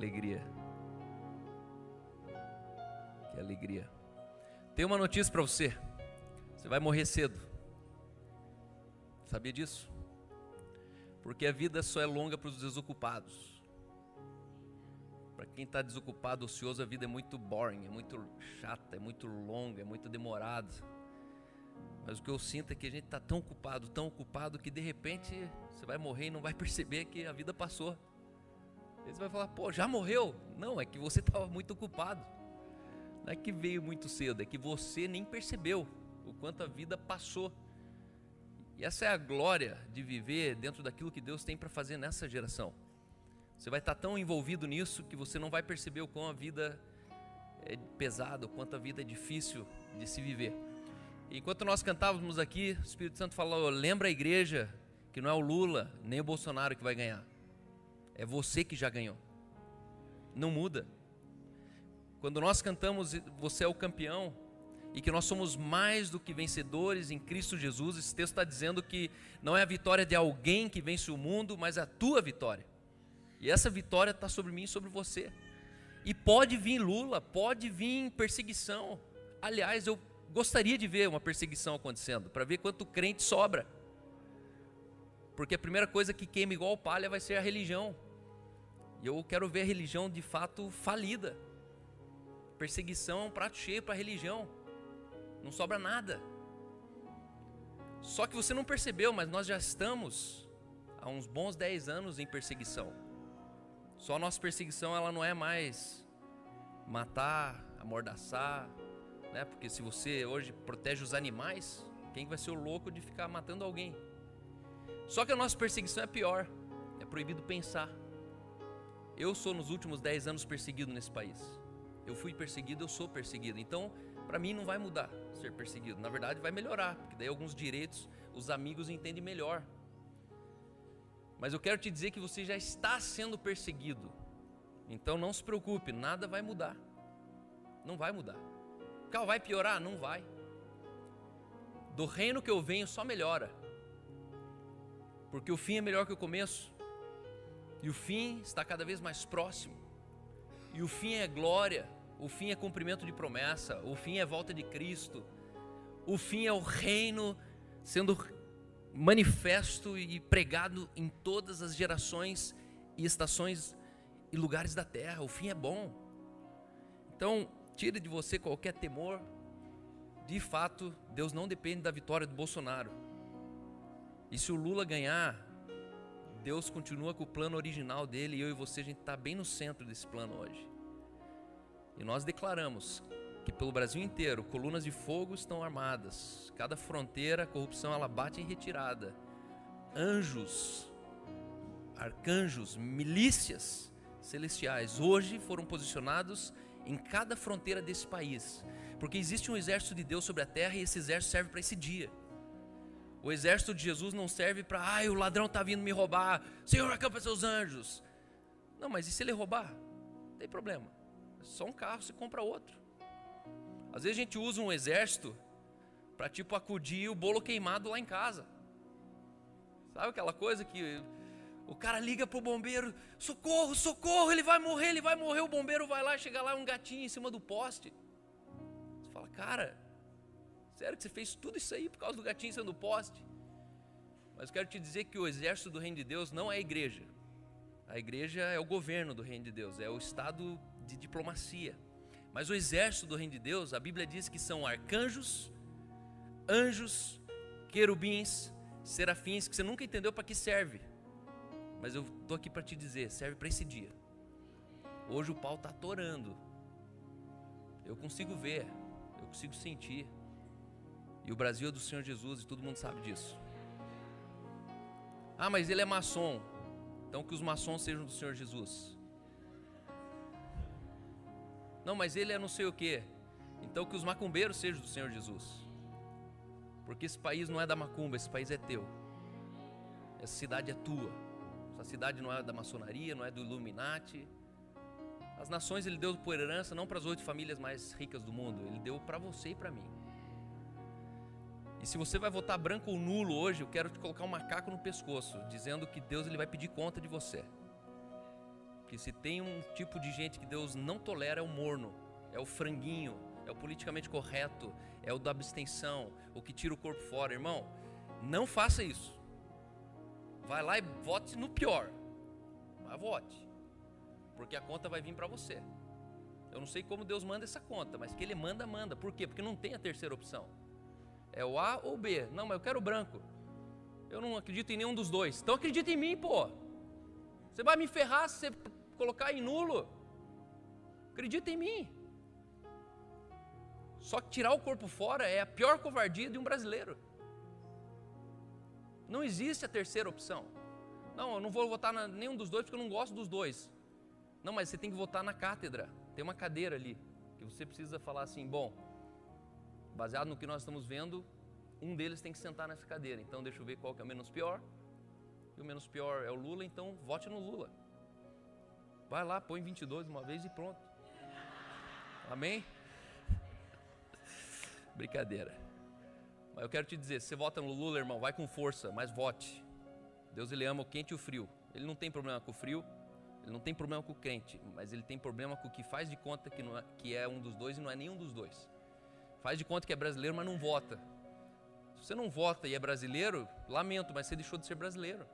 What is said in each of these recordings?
alegria. Que alegria. Tem uma notícia para você. Você vai morrer cedo. Sabia disso? Porque a vida só é longa para os desocupados. Para quem está desocupado, ocioso, a vida é muito boring, é muito chata, é muito longa, é muito demorada. Mas o que eu sinto é que a gente está tão ocupado, tão ocupado, que de repente você vai morrer e não vai perceber que a vida passou. E você vai falar, pô, já morreu? Não, é que você estava muito ocupado. Não é que veio muito cedo, é que você nem percebeu o quanto a vida passou. E essa é a glória de viver dentro daquilo que Deus tem para fazer nessa geração. Você vai estar tão envolvido nisso que você não vai perceber o quão a vida é pesada, o quanto a vida é difícil de se viver. Enquanto nós cantávamos aqui, o Espírito Santo falou: lembra a igreja que não é o Lula nem o Bolsonaro que vai ganhar, é você que já ganhou. Não muda. Quando nós cantamos Você é o campeão, e que nós somos mais do que vencedores em Cristo Jesus. Esse texto está dizendo que não é a vitória de alguém que vence o mundo, mas a tua vitória. E essa vitória está sobre mim e sobre você. E pode vir Lula, pode vir perseguição. Aliás, eu gostaria de ver uma perseguição acontecendo, para ver quanto crente sobra. Porque a primeira coisa que queima igual palha vai ser a religião. E eu quero ver a religião de fato falida. Perseguição é um prato cheio para a religião não sobra nada. Só que você não percebeu, mas nós já estamos há uns bons 10 anos em perseguição. Só a nossa perseguição ela não é mais matar, amordaçar, né? Porque se você hoje protege os animais, quem vai ser o louco de ficar matando alguém? Só que a nossa perseguição é pior. É proibido pensar. Eu sou nos últimos 10 anos perseguido nesse país. Eu fui perseguido, eu sou perseguido. Então, para mim não vai mudar ser perseguido. Na verdade, vai melhorar, porque daí alguns direitos os amigos entendem melhor. Mas eu quero te dizer que você já está sendo perseguido. Então não se preocupe, nada vai mudar. Não vai mudar. Cal vai piorar? Não vai. Do reino que eu venho só melhora. Porque o fim é melhor que o começo. E o fim está cada vez mais próximo. E o fim é glória o fim é cumprimento de promessa, o fim é volta de Cristo, o fim é o reino sendo manifesto e pregado em todas as gerações e estações e lugares da terra. O fim é bom. Então, tire de você qualquer temor. De fato, Deus não depende da vitória do Bolsonaro. E se o Lula ganhar, Deus continua com o plano original dele e eu e você a gente está bem no centro desse plano hoje. E nós declaramos que pelo Brasil inteiro colunas de fogo estão armadas. Cada fronteira, a corrupção ela bate em retirada. Anjos, arcanjos, milícias celestiais hoje foram posicionados em cada fronteira desse país, porque existe um exército de Deus sobre a terra e esse exército serve para esse dia. O exército de Jesus não serve para, ai, o ladrão está vindo me roubar, Senhor, acampa seus anjos. Não, mas e se ele roubar? Não tem problema. Só um carro, você compra outro. Às vezes a gente usa um exército para tipo acudir o bolo queimado lá em casa. Sabe aquela coisa que o cara liga pro bombeiro, socorro, socorro, ele vai morrer, ele vai morrer, o bombeiro vai lá, chega lá um gatinho em cima do poste. Você fala, cara, sério que você fez tudo isso aí por causa do gatinho em cima do poste? Mas quero te dizer que o exército do reino de Deus não é a igreja. A igreja é o governo do reino de Deus, é o estado de diplomacia. Mas o exército do reino de Deus, a Bíblia diz que são arcanjos, anjos, querubins, serafins, que você nunca entendeu para que serve. Mas eu estou aqui para te dizer, serve para esse dia. Hoje o pau está atorando. Eu consigo ver, eu consigo sentir. E o Brasil é do Senhor Jesus e todo mundo sabe disso. Ah, mas ele é maçom. Então que os maçons sejam do Senhor Jesus. Não, mas ele é não sei o que. Então que os macumbeiros sejam do Senhor Jesus. Porque esse país não é da macumba, esse país é teu. Essa cidade é tua. Essa cidade não é da maçonaria, não é do Illuminati. As nações ele deu por herança não para as oito famílias mais ricas do mundo, ele deu para você e para mim. E se você vai votar branco ou nulo hoje, eu quero te colocar um macaco no pescoço, dizendo que Deus ele vai pedir conta de você. que se tem um tipo de gente que Deus não tolera é o morno, é o franguinho, é o politicamente correto, é o da abstenção, o que tira o corpo fora, irmão. Não faça isso. Vai lá e vote no pior. Mas vote. Porque a conta vai vir para você. Eu não sei como Deus manda essa conta, mas que Ele manda, manda. Por quê? Porque não tem a terceira opção. É o A ou o B. Não, mas eu quero o branco. Eu não acredito em nenhum dos dois. Então acredita em mim, pô. Você vai me ferrar se você colocar em nulo. Acredita em mim. Só que tirar o corpo fora é a pior covardia de um brasileiro. Não existe a terceira opção. Não, eu não vou votar em nenhum dos dois porque eu não gosto dos dois. Não, mas você tem que votar na cátedra. Tem uma cadeira ali que você precisa falar assim: bom, baseado no que nós estamos vendo, um deles tem que sentar nessa cadeira. Então deixa eu ver qual que é o menos pior. E o menos pior é o Lula, então vote no Lula. Vai lá, põe 22 uma vez e pronto. Amém? Brincadeira. Mas eu quero te dizer, se você vota no Lula, irmão, vai com força, mas vote. Deus ele ama o quente e o frio. Ele não tem problema com o frio, ele não tem problema com o crente, mas ele tem problema com o que faz de conta que, é, que é um dos dois e não é nenhum dos dois. Faz de conta que é brasileiro, mas não vota. Se você não vota e é brasileiro, lamento, mas você deixou de ser brasileiro.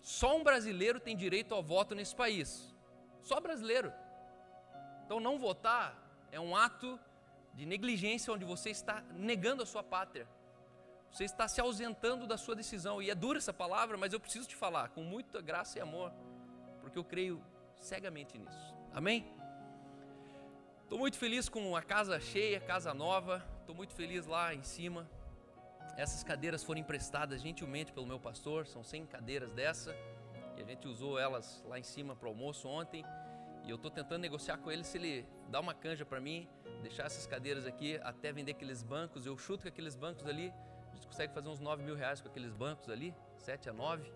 Só um brasileiro tem direito ao voto nesse país. Só brasileiro. Então não votar é um ato de negligência onde você está negando a sua pátria. Você está se ausentando da sua decisão. E é dura essa palavra, mas eu preciso te falar com muita graça e amor porque eu creio cegamente nisso. Amém? Estou muito feliz com a casa cheia, casa nova. Estou muito feliz lá em cima. Essas cadeiras foram emprestadas gentilmente pelo meu pastor, são 100 cadeiras dessa. E a gente usou elas lá em cima para o almoço ontem. E eu estou tentando negociar com ele se ele dá uma canja para mim, deixar essas cadeiras aqui até vender aqueles bancos. Eu chuto que aqueles bancos ali, a gente consegue fazer uns 9 mil reais com aqueles bancos ali, 7 a 9.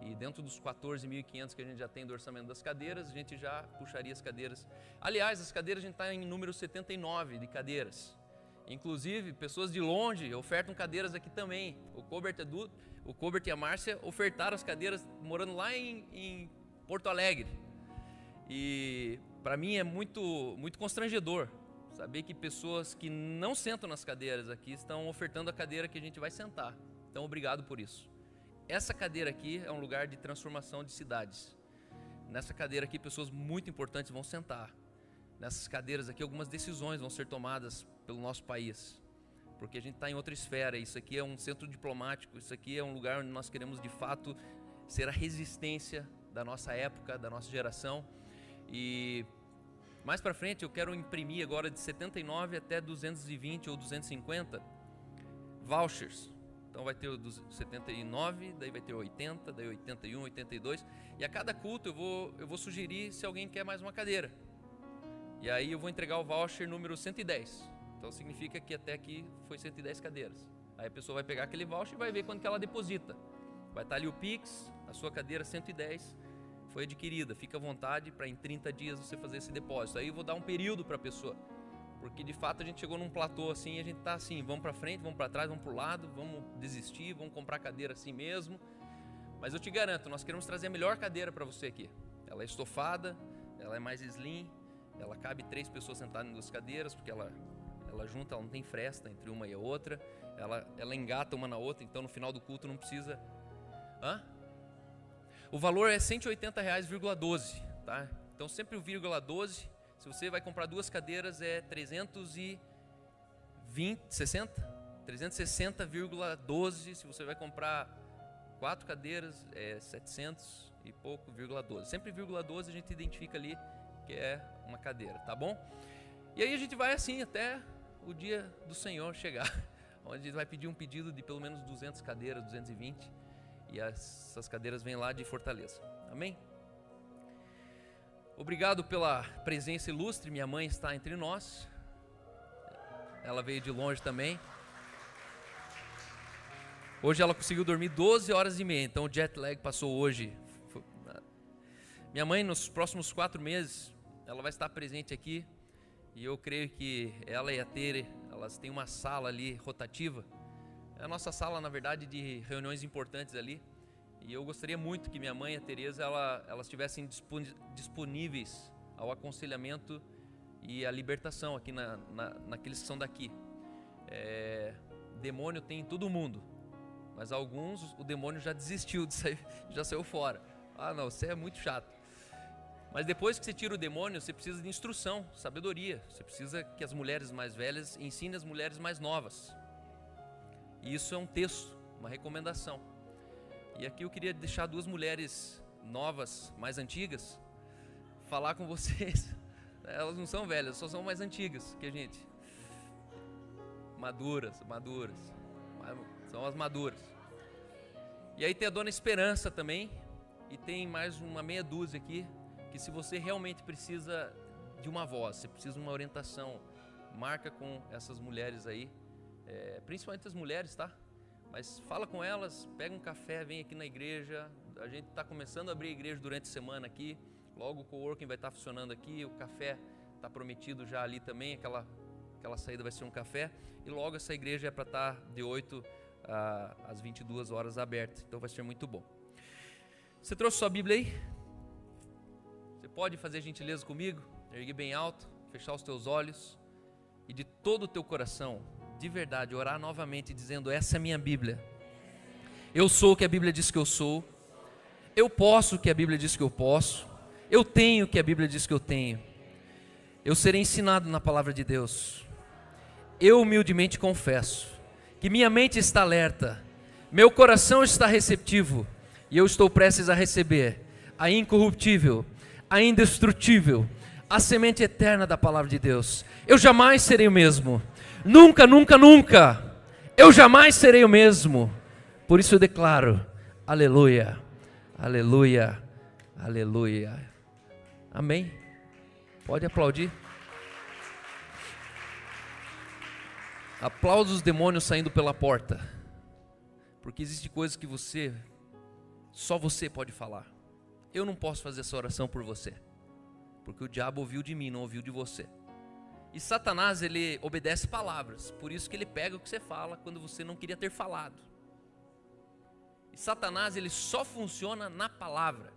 E dentro dos 14.500 que a gente já tem do orçamento das cadeiras, a gente já puxaria as cadeiras. Aliás, as cadeiras a gente está em número 79 de cadeiras. Inclusive, pessoas de longe ofertam cadeiras aqui também. O Colbert, Edu, o Colbert e a Márcia ofertaram as cadeiras morando lá em, em Porto Alegre. E para mim é muito, muito constrangedor saber que pessoas que não sentam nas cadeiras aqui estão ofertando a cadeira que a gente vai sentar. Então, obrigado por isso. Essa cadeira aqui é um lugar de transformação de cidades. Nessa cadeira aqui, pessoas muito importantes vão sentar. Nessas cadeiras aqui, algumas decisões vão ser tomadas pelo nosso país. Porque a gente está em outra esfera. Isso aqui é um centro diplomático. Isso aqui é um lugar onde nós queremos, de fato, ser a resistência da nossa época, da nossa geração. E mais para frente, eu quero imprimir agora de 79 até 220 ou 250 vouchers então vai ter o dos 79, daí vai ter 80, daí 81, 82. E a cada culto eu vou, eu vou sugerir se alguém quer mais uma cadeira. E aí eu vou entregar o voucher número 110. Então significa que até aqui foi 110 cadeiras. Aí a pessoa vai pegar aquele voucher e vai ver quando que ela deposita. Vai estar ali o Pix, a sua cadeira 110 foi adquirida. Fica à vontade para em 30 dias você fazer esse depósito. Aí eu vou dar um período para a pessoa porque de fato a gente chegou num platô assim, a gente tá assim, vamos para frente, vamos para trás, vamos para o lado, vamos desistir, vamos comprar cadeira assim mesmo. Mas eu te garanto, nós queremos trazer a melhor cadeira para você aqui. Ela é estofada, ela é mais slim, ela cabe três pessoas sentadas em duas cadeiras, porque ela ela junta, ela não tem fresta entre uma e a outra, ela ela engata uma na outra, então no final do culto não precisa Hã? O valor é 180 reais,12, tá? Então sempre o vírgula 12 se você vai comprar duas cadeiras é 320, 60? 360,12. Se você vai comprar quatro cadeiras é 700 e pouco, 12. Sempre vírgula 12 a gente identifica ali que é uma cadeira, tá bom? E aí a gente vai assim até o dia do Senhor chegar, onde a gente vai pedir um pedido de pelo menos 200 cadeiras, 220, e essas cadeiras vêm lá de Fortaleza. Amém? Obrigado pela presença ilustre. Minha mãe está entre nós. Ela veio de longe também. Hoje ela conseguiu dormir 12 horas e meia, então o jet lag passou hoje. Minha mãe, nos próximos quatro meses, ela vai estar presente aqui. E eu creio que ela e a Tere, elas têm uma sala ali rotativa. É a nossa sala, na verdade, de reuniões importantes ali. E eu gostaria muito que minha mãe e a Tereza ela, elas estivessem disponíveis ao aconselhamento e à libertação aqui na, na, naqueles que são daqui. É, demônio tem em todo mundo, mas alguns o demônio já desistiu de sair, já saiu fora. Ah, não, você é muito chato. Mas depois que você tira o demônio, você precisa de instrução, sabedoria. Você precisa que as mulheres mais velhas ensinem as mulheres mais novas. E isso é um texto, uma recomendação. E aqui eu queria deixar duas mulheres novas, mais antigas, falar com vocês. Elas não são velhas, só são mais antigas que a gente. Maduras, maduras. São as maduras. E aí tem a Dona Esperança também. E tem mais uma meia dúzia aqui. Que se você realmente precisa de uma voz, você precisa de uma orientação, marca com essas mulheres aí. É, principalmente as mulheres, tá? Mas fala com elas, pega um café, vem aqui na igreja. A gente está começando a abrir a igreja durante a semana aqui. Logo o coworking vai estar tá funcionando aqui. O café está prometido já ali também. Aquela, aquela saída vai ser um café. E logo essa igreja é para estar tá de 8 às 22 horas aberta. Então vai ser muito bom. Você trouxe sua Bíblia aí? Você pode fazer gentileza comigo? Erguer bem alto, fechar os teus olhos e de todo o teu coração de verdade, orar novamente dizendo: Essa é minha Bíblia. Eu sou o que a Bíblia diz que eu sou. Eu posso o que a Bíblia diz que eu posso. Eu tenho o que a Bíblia diz que eu tenho. Eu serei ensinado na palavra de Deus. Eu humildemente confesso que minha mente está alerta, meu coração está receptivo e eu estou prestes a receber a incorruptível, a indestrutível, a semente eterna da palavra de Deus. Eu jamais serei o mesmo Nunca, nunca, nunca. Eu jamais serei o mesmo. Por isso eu declaro: Aleluia, Aleluia, Aleluia. Amém. Pode aplaudir. Aplauda os demônios saindo pela porta. Porque existe coisas que você, só você pode falar. Eu não posso fazer essa oração por você. Porque o diabo ouviu de mim, não ouviu de você. E Satanás, ele obedece palavras, por isso que ele pega o que você fala quando você não queria ter falado. E Satanás, ele só funciona na palavra.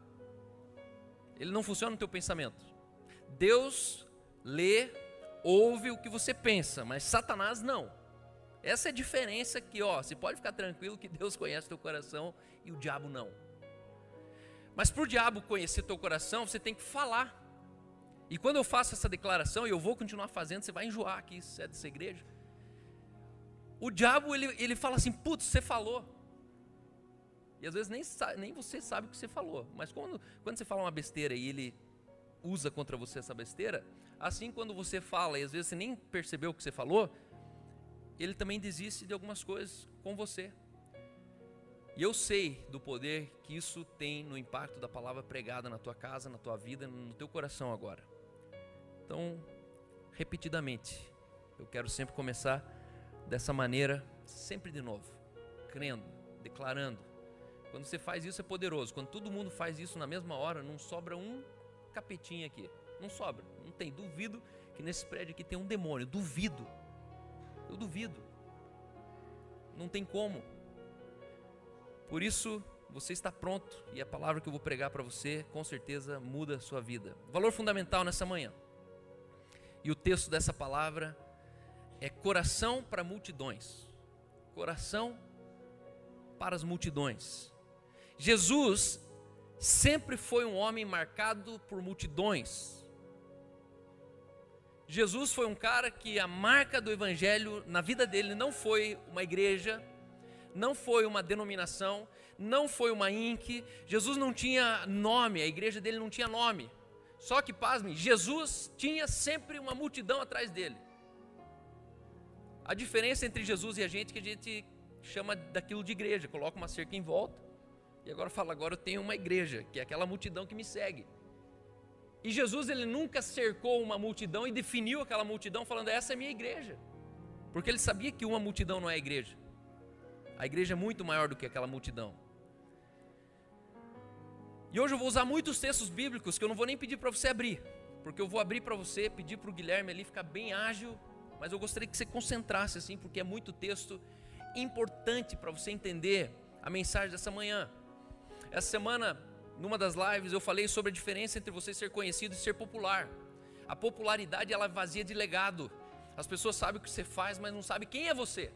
Ele não funciona no teu pensamento. Deus lê, ouve o que você pensa, mas Satanás não. Essa é a diferença que, ó, você pode ficar tranquilo que Deus conhece teu coração e o diabo não. Mas para o diabo conhecer teu coração, você tem que falar. E quando eu faço essa declaração, e eu vou continuar fazendo, você vai enjoar aqui, se é dessa igreja. O diabo, ele, ele fala assim, putz, você falou. E às vezes nem, nem você sabe o que você falou. Mas quando, quando você fala uma besteira e ele usa contra você essa besteira, assim quando você fala e às vezes você nem percebeu o que você falou, ele também desiste de algumas coisas com você. E eu sei do poder que isso tem no impacto da palavra pregada na tua casa, na tua vida, no teu coração agora. Então, repetidamente, eu quero sempre começar dessa maneira, sempre de novo, crendo, declarando. Quando você faz isso é poderoso. Quando todo mundo faz isso na mesma hora, não sobra um capetinho aqui. Não sobra, não tem. Duvido que nesse prédio aqui tem um demônio. Duvido. Eu duvido. Não tem como. Por isso, você está pronto e a palavra que eu vou pregar para você com certeza muda a sua vida. Valor fundamental nessa manhã. E o texto dessa palavra é coração para multidões. Coração para as multidões. Jesus sempre foi um homem marcado por multidões. Jesus foi um cara que a marca do evangelho na vida dele não foi uma igreja, não foi uma denominação, não foi uma INC. Jesus não tinha nome, a igreja dele não tinha nome. Só que, pasme, Jesus tinha sempre uma multidão atrás dele. A diferença entre Jesus e a gente é que a gente chama daquilo de igreja, coloca uma cerca em volta e agora fala, agora eu tenho uma igreja, que é aquela multidão que me segue. E Jesus ele nunca cercou uma multidão e definiu aquela multidão falando essa é minha igreja. Porque ele sabia que uma multidão não é igreja. A igreja é muito maior do que aquela multidão. E hoje eu vou usar muitos textos bíblicos que eu não vou nem pedir para você abrir, porque eu vou abrir para você, pedir para o Guilherme ali ficar bem ágil, mas eu gostaria que você concentrasse assim, porque é muito texto importante para você entender a mensagem dessa manhã. Essa semana, numa das lives, eu falei sobre a diferença entre você ser conhecido e ser popular. A popularidade ela é vazia de legado. As pessoas sabem o que você faz, mas não sabem quem é você.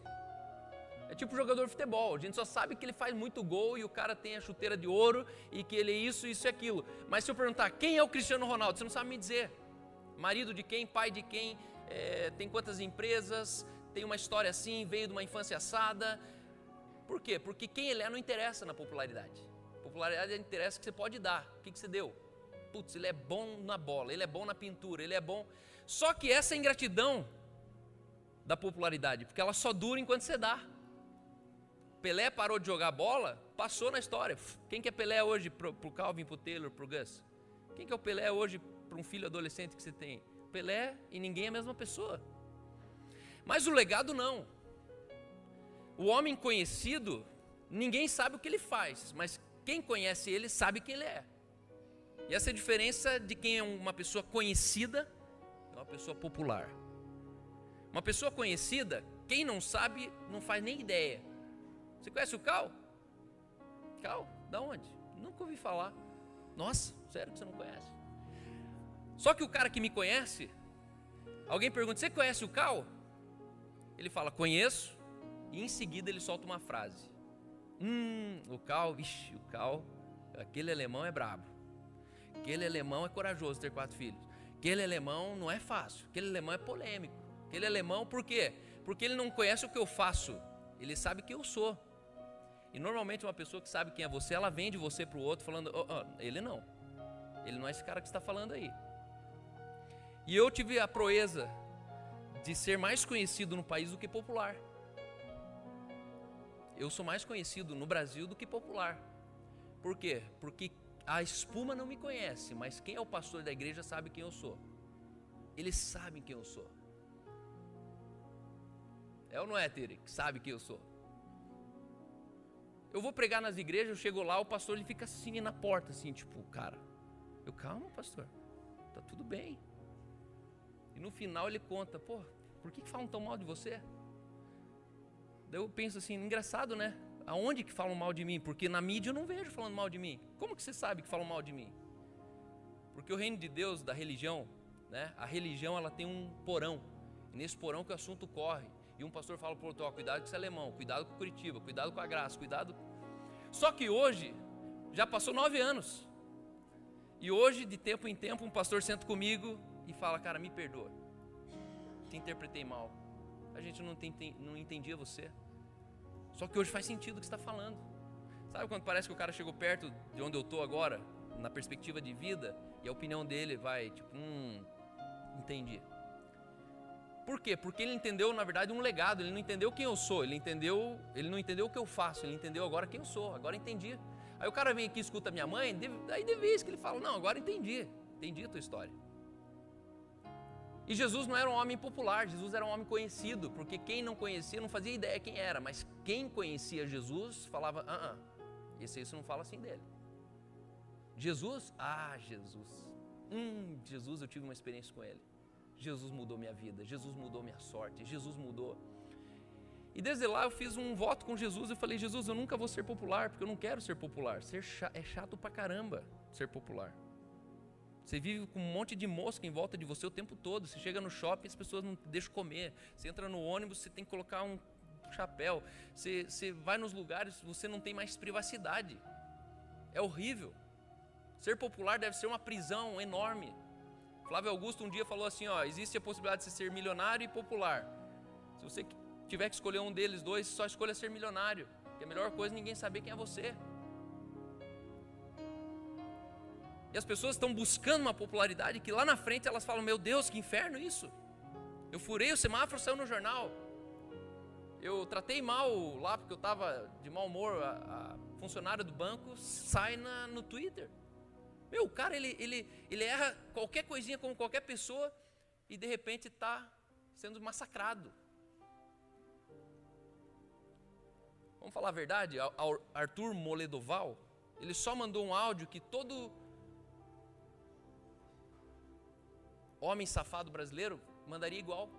É tipo jogador de futebol, a gente só sabe que ele faz muito gol e o cara tem a chuteira de ouro e que ele é isso, isso e aquilo. Mas se eu perguntar quem é o Cristiano Ronaldo, você não sabe me dizer. Marido de quem, pai de quem, é, tem quantas empresas, tem uma história assim, veio de uma infância assada. Por quê? Porque quem ele é não interessa na popularidade. Popularidade interessa que você pode dar. O que, que você deu? Putz, ele é bom na bola, ele é bom na pintura, ele é bom. Só que essa ingratidão da popularidade, porque ela só dura enquanto você dá. Pelé parou de jogar bola, passou na história. Quem que é Pelé hoje pro, pro Calvin, pro Taylor, pro Gus? Quem que é o Pelé hoje para um filho adolescente que você tem? Pelé e ninguém é a mesma pessoa. Mas o legado não. O homem conhecido, ninguém sabe o que ele faz, mas quem conhece ele sabe quem ele é. E essa é a diferença de quem é uma pessoa conhecida e uma pessoa popular. Uma pessoa conhecida, quem não sabe, não faz nem ideia. Você conhece o Cal? Cal? Da onde? Nunca ouvi falar. Nossa, sério que você não conhece? Só que o cara que me conhece, alguém pergunta: Você conhece o Cal? Ele fala: Conheço. E em seguida ele solta uma frase: Hum, o Cal, vixe, o Cal, aquele alemão é brabo. Aquele alemão é corajoso ter quatro filhos. Aquele alemão não é fácil. Aquele alemão é polêmico. Aquele alemão, por quê? Porque ele não conhece o que eu faço. Ele sabe quem eu sou. E normalmente uma pessoa que sabe quem é você, ela vende você para o outro falando, oh, oh, ele não. Ele não é esse cara que está falando aí. E eu tive a proeza de ser mais conhecido no país do que popular. Eu sou mais conhecido no Brasil do que popular. Por quê? Porque a espuma não me conhece, mas quem é o pastor da igreja sabe quem eu sou. Eles sabem quem eu sou. É ou não é, Tere? Sabe quem eu sou. Eu vou pregar nas igrejas, eu chego lá, o pastor ele fica assim na porta, assim, tipo, cara. Eu, calma, pastor. Tá tudo bem. E no final ele conta, pô, por que, falam tão mal de você? Daí eu penso assim, engraçado, né? Aonde que falam mal de mim? Porque na mídia eu não vejo falando mal de mim. Como que você sabe que falam mal de mim? Porque o reino de Deus, da religião, né? A religião ela tem um porão. E nesse porão que o assunto corre. E um pastor fala para o outro, ó, cuidado com esse alemão, cuidado com Curitiba, cuidado com a graça, cuidado. Só que hoje, já passou nove anos. E hoje, de tempo em tempo, um pastor senta comigo e fala, cara, me perdoa. Te interpretei mal. A gente não, tem, não entendia você. Só que hoje faz sentido o que está falando. Sabe quando parece que o cara chegou perto de onde eu estou agora, na perspectiva de vida, e a opinião dele vai, tipo, hum, entendi. Por quê? Porque ele entendeu, na verdade, um legado. Ele não entendeu quem eu sou. Ele entendeu, ele não entendeu o que eu faço. Ele entendeu agora quem eu sou. Agora entendi. Aí o cara vem aqui escuta minha mãe, aí de vez que ele fala, não, agora entendi. Entendi a tua história. E Jesus não era um homem popular, Jesus era um homem conhecido, porque quem não conhecia não fazia ideia quem era, mas quem conhecia Jesus falava, ah, ah esse você não fala assim dele. Jesus, ah, Jesus. Hum, Jesus, eu tive uma experiência com ele. Jesus mudou minha vida, Jesus mudou minha sorte, Jesus mudou. E desde lá eu fiz um voto com Jesus e falei: Jesus, eu nunca vou ser popular, porque eu não quero ser popular. Ser chato, é chato pra caramba ser popular. Você vive com um monte de mosca em volta de você o tempo todo. Você chega no shopping, as pessoas não te deixam comer. Você entra no ônibus, você tem que colocar um chapéu. Você, você vai nos lugares, você não tem mais privacidade. É horrível. Ser popular deve ser uma prisão enorme. Flávio Augusto um dia falou assim: ó, existe a possibilidade de você ser milionário e popular. Se você tiver que escolher um deles dois, só escolha ser milionário. Que a melhor coisa é ninguém saber quem é você. E as pessoas estão buscando uma popularidade que lá na frente elas falam: Meu Deus, que inferno isso! Eu furei o semáforo, saiu no jornal. Eu tratei mal lá porque eu estava de mau humor. A, a funcionária do banco sai na, no Twitter. Meu, o cara, ele, ele, ele erra qualquer coisinha como qualquer pessoa e de repente está sendo massacrado. Vamos falar a verdade? Arthur Moledoval, ele só mandou um áudio que todo homem safado brasileiro mandaria igual.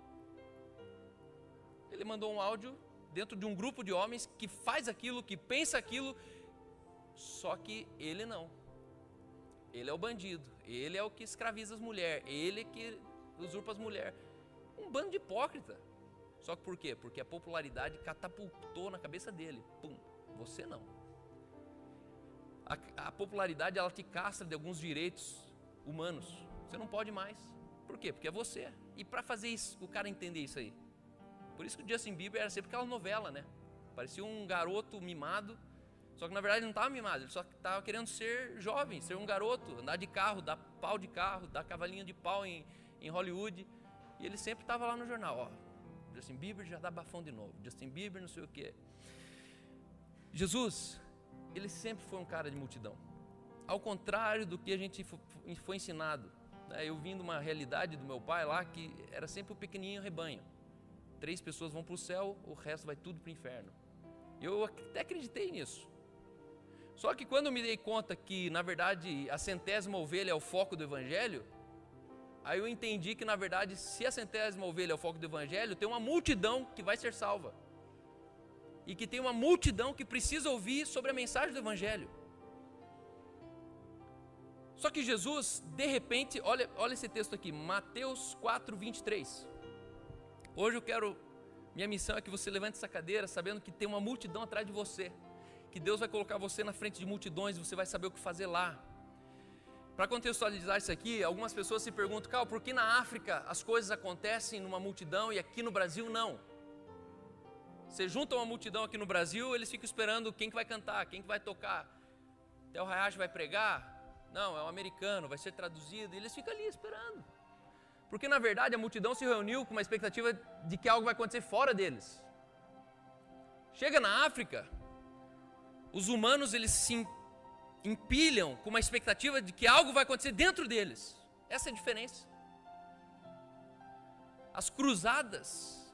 Ele mandou um áudio dentro de um grupo de homens que faz aquilo, que pensa aquilo, Só que ele não. Ele é o bandido, ele é o que escraviza as mulheres, ele é que usurpa as mulheres. Um bando de hipócrita. Só que por quê? Porque a popularidade catapultou na cabeça dele. Pum, você não. A, a popularidade ela te castra de alguns direitos humanos. Você não pode mais. Por quê? Porque é você. E para fazer isso, o cara entender isso aí. Por isso que o Justin Bieber era sempre aquela novela, né? Parecia um garoto mimado, só que na verdade ele não estava mimado, ele só estava querendo ser jovem, ser um garoto, andar de carro, dar pau de carro, dar cavalinho de pau em, em Hollywood. E ele sempre estava lá no jornal, ó. Justin Bieber já dá bafão de novo. Justin Bieber não sei o quê. Jesus, ele sempre foi um cara de multidão. Ao contrário do que a gente foi ensinado. Né? Eu vim de uma realidade do meu pai lá que era sempre o pequenininho rebanho. Três pessoas vão para o céu, o resto vai tudo para o inferno. Eu até acreditei nisso. Só que quando eu me dei conta que, na verdade, a centésima ovelha é o foco do evangelho, aí eu entendi que, na verdade, se a centésima ovelha é o foco do evangelho, tem uma multidão que vai ser salva. E que tem uma multidão que precisa ouvir sobre a mensagem do evangelho. Só que Jesus, de repente, olha, olha esse texto aqui, Mateus 4, 23. Hoje eu quero, minha missão é que você levante essa cadeira sabendo que tem uma multidão atrás de você, que Deus vai colocar você na frente de multidões e você vai saber o que fazer lá. Para contextualizar isso aqui, algumas pessoas se perguntam, Cal, por que na África as coisas acontecem numa multidão e aqui no Brasil não? Você junta uma multidão aqui no Brasil, eles ficam esperando quem que vai cantar, quem que vai tocar. Até o Hayashi vai pregar, não, é um americano, vai ser traduzido. E eles ficam ali esperando. Porque na verdade a multidão se reuniu com uma expectativa de que algo vai acontecer fora deles. Chega na África, os humanos eles se empilham com uma expectativa de que algo vai acontecer dentro deles. Essa é a diferença. As cruzadas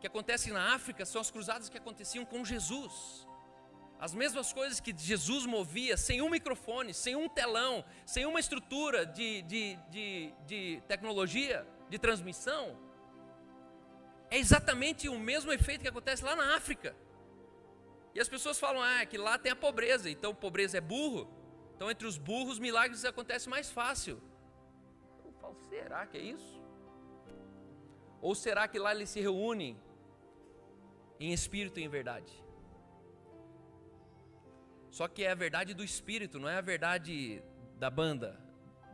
que acontecem na África são as cruzadas que aconteciam com Jesus. As mesmas coisas que Jesus movia, sem um microfone, sem um telão, sem uma estrutura de, de, de, de tecnologia, de transmissão, é exatamente o mesmo efeito que acontece lá na África. E as pessoas falam, ah, que lá tem a pobreza, então pobreza é burro. Então entre os burros, milagres acontecem mais fácil. Eu falo, será que é isso? Ou será que lá eles se reúnem em espírito e em verdade? Só que é a verdade do espírito, não é a verdade da banda,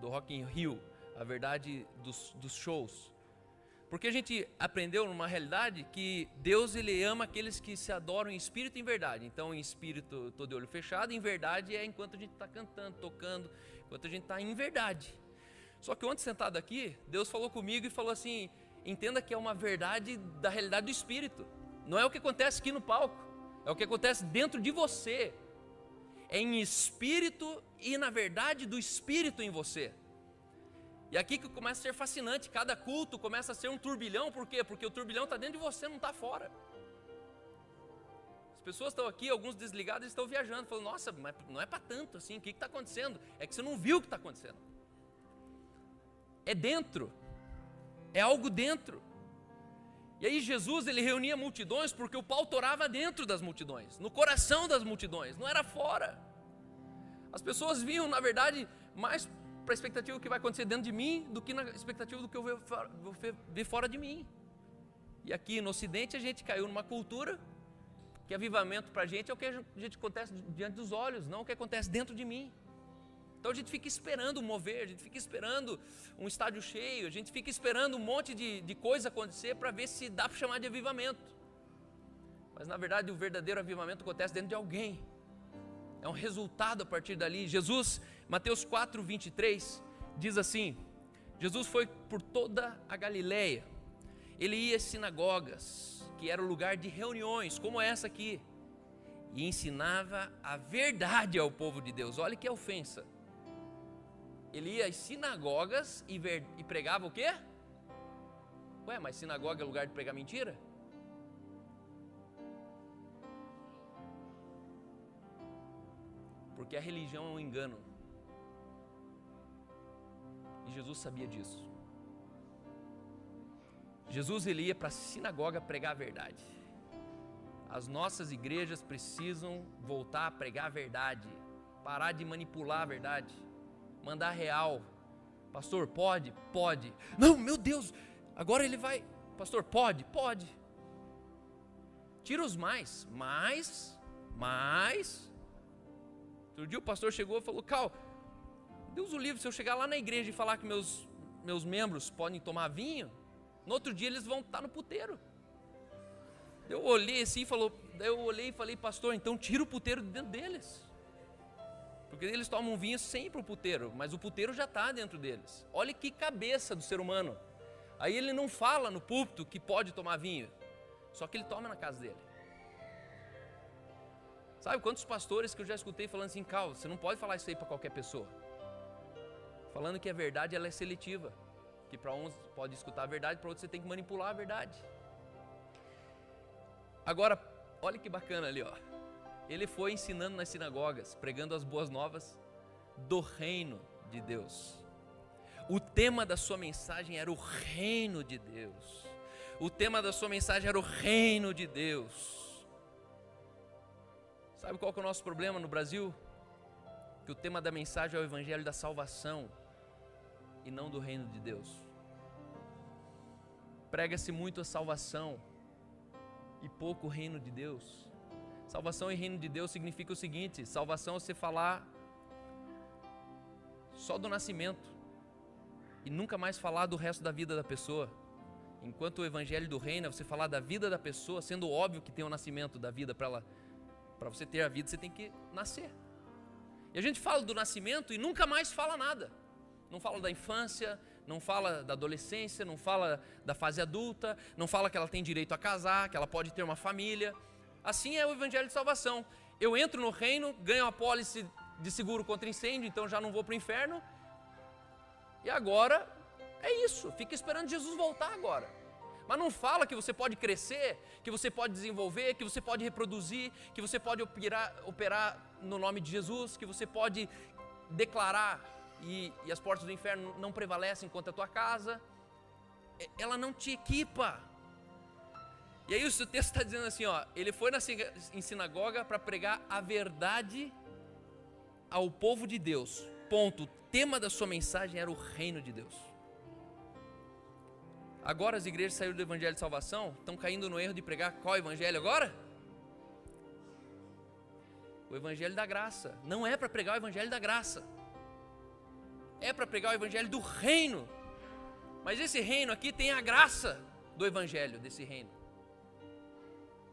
do Rock in Rio, a verdade dos, dos shows. Porque a gente aprendeu numa realidade que Deus ele ama aqueles que se adoram em espírito e em verdade. Então, em espírito, estou de olho fechado, em verdade é enquanto a gente está cantando, tocando, enquanto a gente está em verdade. Só que ontem sentado aqui, Deus falou comigo e falou assim: entenda que é uma verdade da realidade do espírito. Não é o que acontece aqui no palco, é o que acontece dentro de você em espírito e na verdade do espírito em você. E aqui que começa a ser fascinante, cada culto começa a ser um turbilhão, por quê? Porque o turbilhão está dentro de você, não está fora. As pessoas estão aqui, alguns desligados, estão viajando, falando, nossa, mas não é para tanto assim, o que está acontecendo? É que você não viu o que está acontecendo. É dentro, é algo dentro. E aí Jesus ele reunia multidões porque o pau torava dentro das multidões, no coração das multidões, não era fora. As pessoas vinham, na verdade, mais para a expectativa que vai acontecer dentro de mim do que na expectativa do que eu vou ver fora de mim. E aqui no Ocidente a gente caiu numa cultura que avivamento para a gente é o que a gente acontece diante dos olhos, não o que acontece dentro de mim. Então a gente fica esperando mover, a gente fica esperando um estádio cheio, a gente fica esperando um monte de, de coisa acontecer para ver se dá para chamar de avivamento. Mas na verdade o verdadeiro avivamento acontece dentro de alguém. É um resultado a partir dali. Jesus, Mateus 4, 23, diz assim: Jesus foi por toda a Galileia. Ele ia às sinagogas, que era o lugar de reuniões, como essa aqui, e ensinava a verdade ao povo de Deus. Olha que ofensa ele ia às sinagogas e, ver, e pregava o quê? Ué, mas sinagoga é lugar de pregar mentira? Porque a religião é um engano. E Jesus sabia disso. Jesus ele ia para a sinagoga pregar a verdade. As nossas igrejas precisam voltar a pregar a verdade Parar de manipular a verdade. Mandar real. Pastor, pode? Pode. Não, meu Deus, agora ele vai. Pastor, pode? Pode. Tira os mais. Mais, mais. Outro dia o pastor chegou e falou: Cal, Deus o livre, se eu chegar lá na igreja e falar que meus, meus membros podem tomar vinho, no outro dia eles vão estar no puteiro. Eu olhei assim e falou, eu olhei e falei, pastor, então tira o puteiro de dentro deles. Porque eles tomam vinho sempre o puteiro, mas o puteiro já está dentro deles. Olha que cabeça do ser humano. Aí ele não fala no púlpito que pode tomar vinho, só que ele toma na casa dele. Sabe quantos pastores que eu já escutei falando assim, Cal, você não pode falar isso aí para qualquer pessoa. Falando que a verdade ela é seletiva. Que para uns pode escutar a verdade, para outros você tem que manipular a verdade. Agora, olha que bacana ali, ó. Ele foi ensinando nas sinagogas, pregando as boas novas do reino de Deus. O tema da sua mensagem era o reino de Deus. O tema da sua mensagem era o reino de Deus. Sabe qual é o nosso problema no Brasil? Que o tema da mensagem é o evangelho da salvação e não do reino de Deus. Prega-se muito a salvação e pouco o reino de Deus. Salvação e reino de Deus significa o seguinte: salvação é você falar só do nascimento e nunca mais falar do resto da vida da pessoa. Enquanto o evangelho do reino é você falar da vida da pessoa, sendo óbvio que tem o nascimento da vida para ela, para você ter a vida, você tem que nascer. E a gente fala do nascimento e nunca mais fala nada. Não fala da infância, não fala da adolescência, não fala da fase adulta, não fala que ela tem direito a casar, que ela pode ter uma família. Assim é o evangelho de salvação. Eu entro no reino, ganho a pólice de seguro contra incêndio, então já não vou para o inferno. E agora é isso, fica esperando Jesus voltar agora. Mas não fala que você pode crescer, que você pode desenvolver, que você pode reproduzir, que você pode operar, operar no nome de Jesus, que você pode declarar e, e as portas do inferno não prevalecem contra a tua casa. Ela não te equipa e aí o texto está dizendo assim, ó, ele foi na, em sinagoga para pregar a verdade ao povo de Deus. Ponto. O tema da sua mensagem era o reino de Deus. Agora as igrejas saíram do evangelho de salvação, estão caindo no erro de pregar qual evangelho agora? O evangelho da graça. Não é para pregar o evangelho da graça. É para pregar o evangelho do reino. Mas esse reino aqui tem a graça do evangelho desse reino.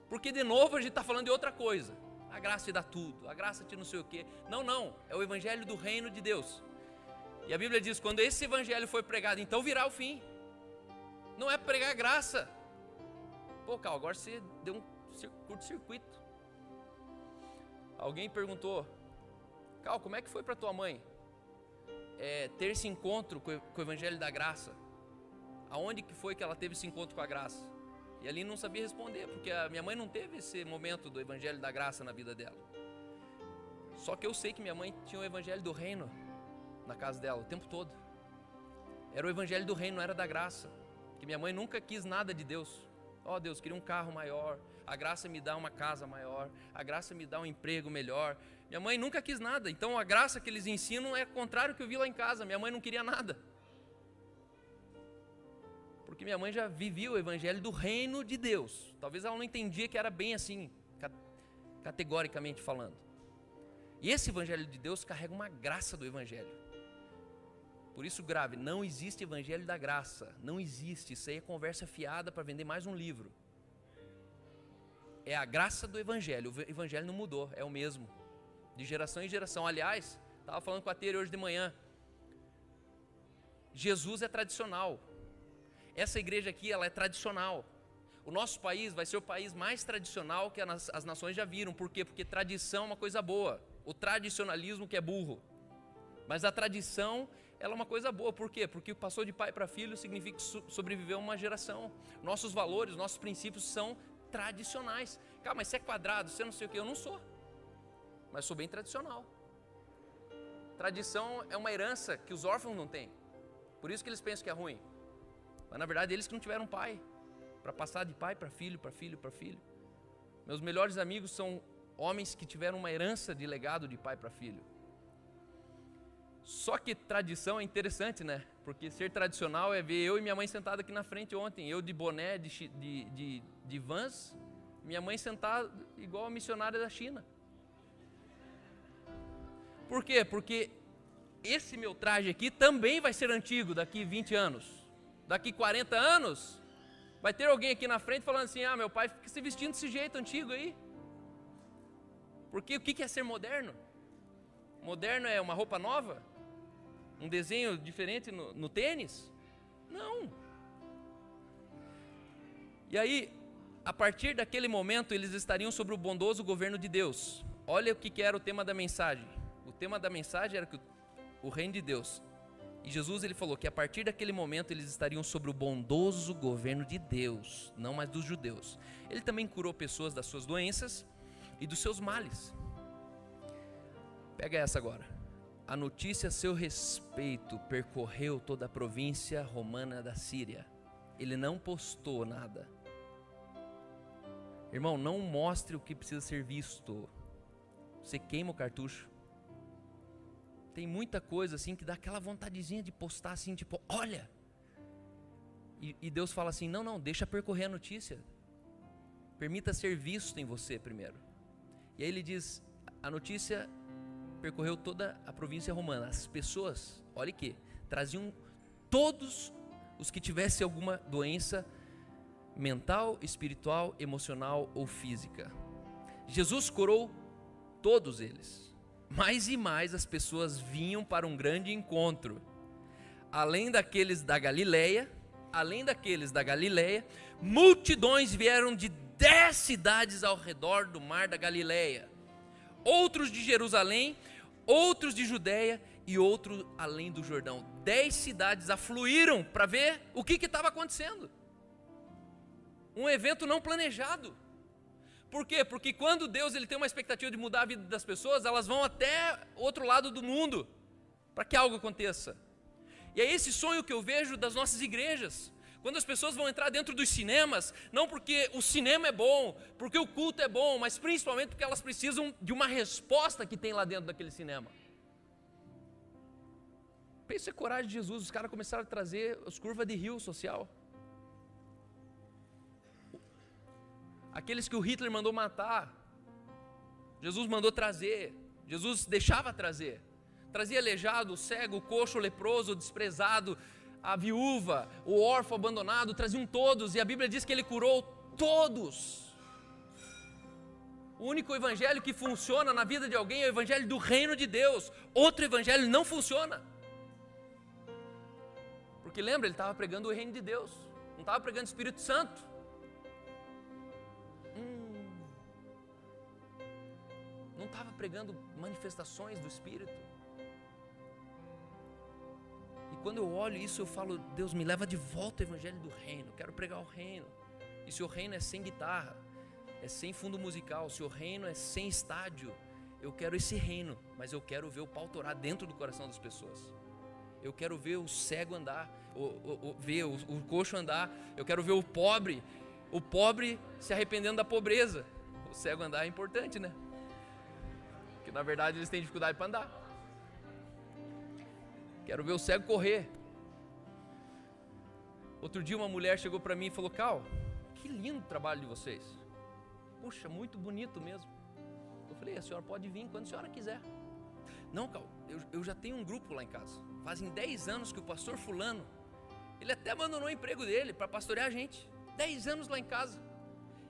Porque de novo a gente está falando de outra coisa. A graça te dá tudo, a graça te não sei o quê. Não, não, é o evangelho do reino de Deus. E a Bíblia diz: quando esse evangelho foi pregado, então virá o fim. Não é pregar graça. Pô, Cal, agora você deu um curto-circuito. Alguém perguntou: Cal, como é que foi para tua mãe é, ter esse encontro com o evangelho da graça? Aonde que foi que ela teve esse encontro com a graça? E ali não sabia responder, porque a minha mãe não teve esse momento do evangelho da graça na vida dela. Só que eu sei que minha mãe tinha o evangelho do reino na casa dela o tempo todo. Era o evangelho do reino, não era da graça. Que minha mãe nunca quis nada de Deus. Ó oh, Deus, queria um carro maior, a graça me dá uma casa maior, a graça me dá um emprego melhor. Minha mãe nunca quis nada, então a graça que eles ensinam é contrário ao que eu vi lá em casa. Minha mãe não queria nada porque minha mãe já vivia o evangelho do reino de Deus. Talvez ela não entendia que era bem assim, categoricamente falando. E esse evangelho de Deus carrega uma graça do evangelho. Por isso, grave, não existe evangelho da graça. Não existe. Isso aí é conversa fiada para vender mais um livro. É a graça do evangelho. O evangelho não mudou, é o mesmo. De geração em geração. Aliás, estava falando com a Tere hoje de manhã. Jesus é tradicional. Essa igreja aqui, ela é tradicional. O nosso país vai ser o país mais tradicional que as nações já viram. Por quê? Porque tradição é uma coisa boa. O tradicionalismo que é burro. Mas a tradição, ela é uma coisa boa. Por quê? Porque passou de pai para filho significa que sobreviveu uma geração. Nossos valores, nossos princípios são tradicionais. Cara, mas você é quadrado, você não sei o que, eu não sou. Mas sou bem tradicional. Tradição é uma herança que os órfãos não têm. Por isso que eles pensam que é ruim. Mas na verdade eles que não tiveram pai, para passar de pai para filho, para filho, para filho. Meus melhores amigos são homens que tiveram uma herança de legado de pai para filho. Só que tradição é interessante, né? Porque ser tradicional é ver eu e minha mãe sentada aqui na frente ontem, eu de boné, de, de, de, de vans, minha mãe sentada igual a missionária da China. Por quê? Porque esse meu traje aqui também vai ser antigo daqui 20 anos. Daqui 40 anos, vai ter alguém aqui na frente falando assim: ah, meu pai fica se vestindo desse jeito antigo aí. Porque o que é ser moderno? Moderno é uma roupa nova? Um desenho diferente no, no tênis? Não. E aí, a partir daquele momento, eles estariam sobre o bondoso governo de Deus. Olha o que era o tema da mensagem. O tema da mensagem era que o, o reino de Deus. E Jesus ele falou que a partir daquele momento eles estariam sobre o bondoso governo de Deus, não mais dos judeus. Ele também curou pessoas das suas doenças e dos seus males. Pega essa agora. A notícia a seu respeito percorreu toda a província romana da Síria. Ele não postou nada. Irmão, não mostre o que precisa ser visto. Você queima o cartucho. Tem muita coisa assim que dá aquela vontadezinha de postar assim, tipo, olha. E, e Deus fala assim: não, não, deixa percorrer a notícia. Permita ser visto em você primeiro. E aí ele diz: a notícia percorreu toda a província romana. As pessoas, olha que, traziam todos os que tivessem alguma doença mental, espiritual, emocional ou física. Jesus curou todos eles. Mais e mais as pessoas vinham para um grande encontro. Além daqueles da Galileia, além daqueles da Galileia, multidões vieram de dez cidades ao redor do mar da Galileia. Outros de Jerusalém outros de Judéia e outros além do Jordão. Dez cidades afluíram para ver o que estava acontecendo. Um evento não planejado. Por quê? Porque quando Deus ele tem uma expectativa de mudar a vida das pessoas, elas vão até outro lado do mundo para que algo aconteça. E é esse sonho que eu vejo das nossas igrejas. Quando as pessoas vão entrar dentro dos cinemas, não porque o cinema é bom, porque o culto é bom, mas principalmente porque elas precisam de uma resposta que tem lá dentro daquele cinema. Pensa a coragem de Jesus, os caras começaram a trazer as curvas de rio social. Aqueles que o Hitler mandou matar, Jesus mandou trazer, Jesus deixava trazer. Trazia aleijado, cego, coxo, leproso, desprezado, a viúva, o órfão abandonado, traziam todos, e a Bíblia diz que ele curou todos. O único evangelho que funciona na vida de alguém é o evangelho do reino de Deus. Outro evangelho não funciona. Porque lembra, ele estava pregando o reino de Deus, não estava pregando o Espírito Santo. Pregando manifestações do Espírito quando eu olho isso, eu falo, Deus me leva de volta ao evangelho do reino. Quero pregar o reino. E se o reino é sem guitarra, é sem fundo musical, se o reino é sem estádio, eu quero esse reino, mas eu quero ver o pau torar dentro do coração das pessoas. Eu quero ver o cego andar, o, o, o ver o, o coxo andar. Eu quero ver o pobre, o pobre se arrependendo da pobreza. O cego andar é importante, né? Na verdade eles têm dificuldade para andar. Quero ver o cego correr. Outro dia uma mulher chegou para mim e falou: Cal, que lindo trabalho de vocês. Puxa, muito bonito mesmo. Eu falei: A senhora pode vir quando a senhora quiser. Não, Cal, eu, eu já tenho um grupo lá em casa. Fazem 10 anos que o pastor Fulano, ele até abandonou o emprego dele para pastorear a gente. 10 anos lá em casa.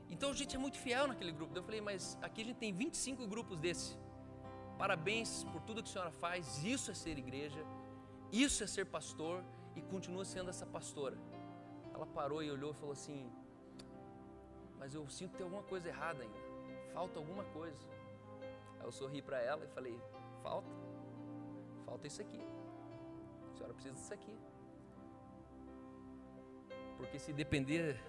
Então a gente é muito fiel naquele grupo. Eu falei: Mas aqui a gente tem 25 grupos desse. Parabéns por tudo que a senhora faz. Isso é ser igreja. Isso é ser pastor e continua sendo essa pastora. Ela parou e olhou e falou assim: Mas eu sinto que tem alguma coisa errada ainda. Falta alguma coisa. Aí eu sorri para ela e falei: Falta. Falta isso aqui. A senhora precisa disso aqui. Porque se depender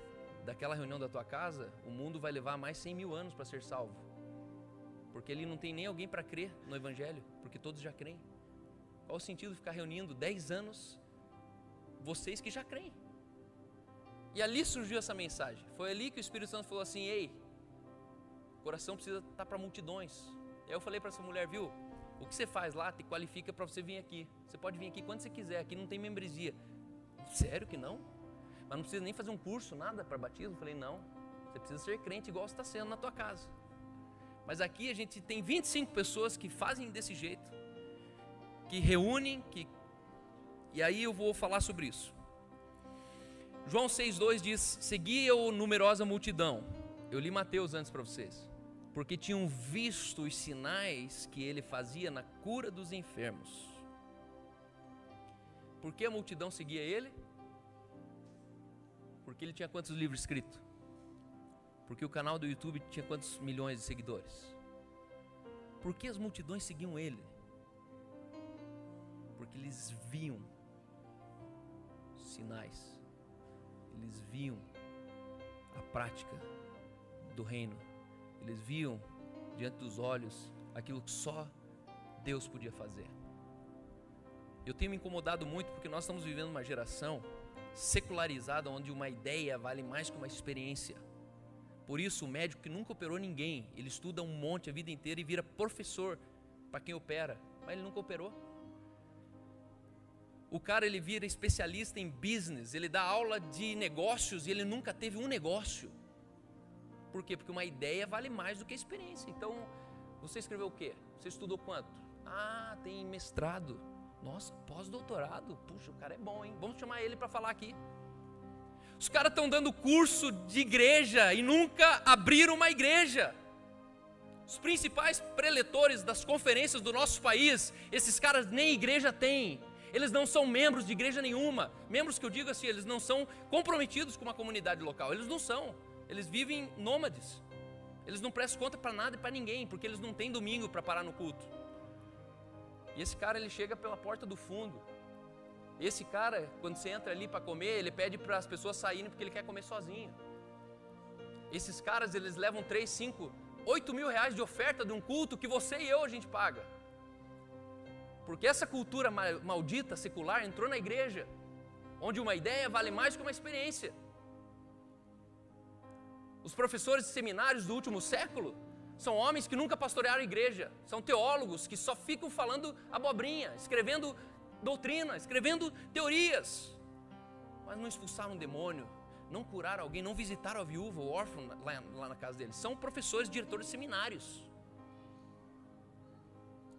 daquela reunião da tua casa, o mundo vai levar mais 100 mil anos para ser salvo. Porque ele não tem nem alguém para crer no Evangelho, porque todos já creem. Qual o sentido de ficar reunindo 10 anos vocês que já creem? E ali surgiu essa mensagem. Foi ali que o Espírito Santo falou assim: Ei, o coração precisa estar para multidões. Aí eu falei para essa mulher, viu? O que você faz lá te qualifica para você vir aqui. Você pode vir aqui quando você quiser, aqui não tem membresia. Sério que não? Mas não precisa nem fazer um curso, nada para batismo? Eu falei, não. Você precisa ser crente igual você está sendo na tua casa. Mas aqui a gente tem 25 pessoas que fazem desse jeito, que reúnem, que e aí eu vou falar sobre isso. João 6,2 diz: Seguia-o numerosa multidão. Eu li Mateus antes para vocês. Porque tinham visto os sinais que ele fazia na cura dos enfermos. Por que a multidão seguia ele? Porque ele tinha quantos livros escritos? Porque o canal do YouTube tinha quantos milhões de seguidores? Por que as multidões seguiam ele? Porque eles viam sinais, eles viam a prática do reino, eles viam diante dos olhos aquilo que só Deus podia fazer. Eu tenho me incomodado muito porque nós estamos vivendo uma geração secularizada onde uma ideia vale mais que uma experiência. Por isso, o médico que nunca operou ninguém, ele estuda um monte a vida inteira e vira professor para quem opera, mas ele nunca operou. O cara ele vira especialista em business, ele dá aula de negócios e ele nunca teve um negócio. Por quê? Porque uma ideia vale mais do que a experiência. Então, você escreveu o quê? Você estudou quanto? Ah, tem mestrado. Nossa, pós-doutorado. Puxa, o cara é bom, hein? Vamos chamar ele para falar aqui. Os caras estão dando curso de igreja e nunca abriram uma igreja. Os principais preletores das conferências do nosso país, esses caras nem igreja têm eles não são membros de igreja nenhuma. Membros que eu digo assim, eles não são comprometidos com uma comunidade local. Eles não são. Eles vivem nômades. Eles não prestam conta para nada e para ninguém, porque eles não têm domingo para parar no culto. E esse cara ele chega pela porta do fundo. Esse cara, quando você entra ali para comer, ele pede para as pessoas saírem porque ele quer comer sozinho. Esses caras eles levam 3, 5, 8 mil reais de oferta de um culto que você e eu a gente paga. Porque essa cultura maldita, secular, entrou na igreja, onde uma ideia vale mais que uma experiência. Os professores de seminários do último século são homens que nunca pastorearam igreja, são teólogos que só ficam falando abobrinha, escrevendo doutrina, escrevendo teorias, mas não expulsaram um demônio, não curaram alguém, não visitaram a viúva, o órfão lá, lá na casa deles. São professores, diretores de seminários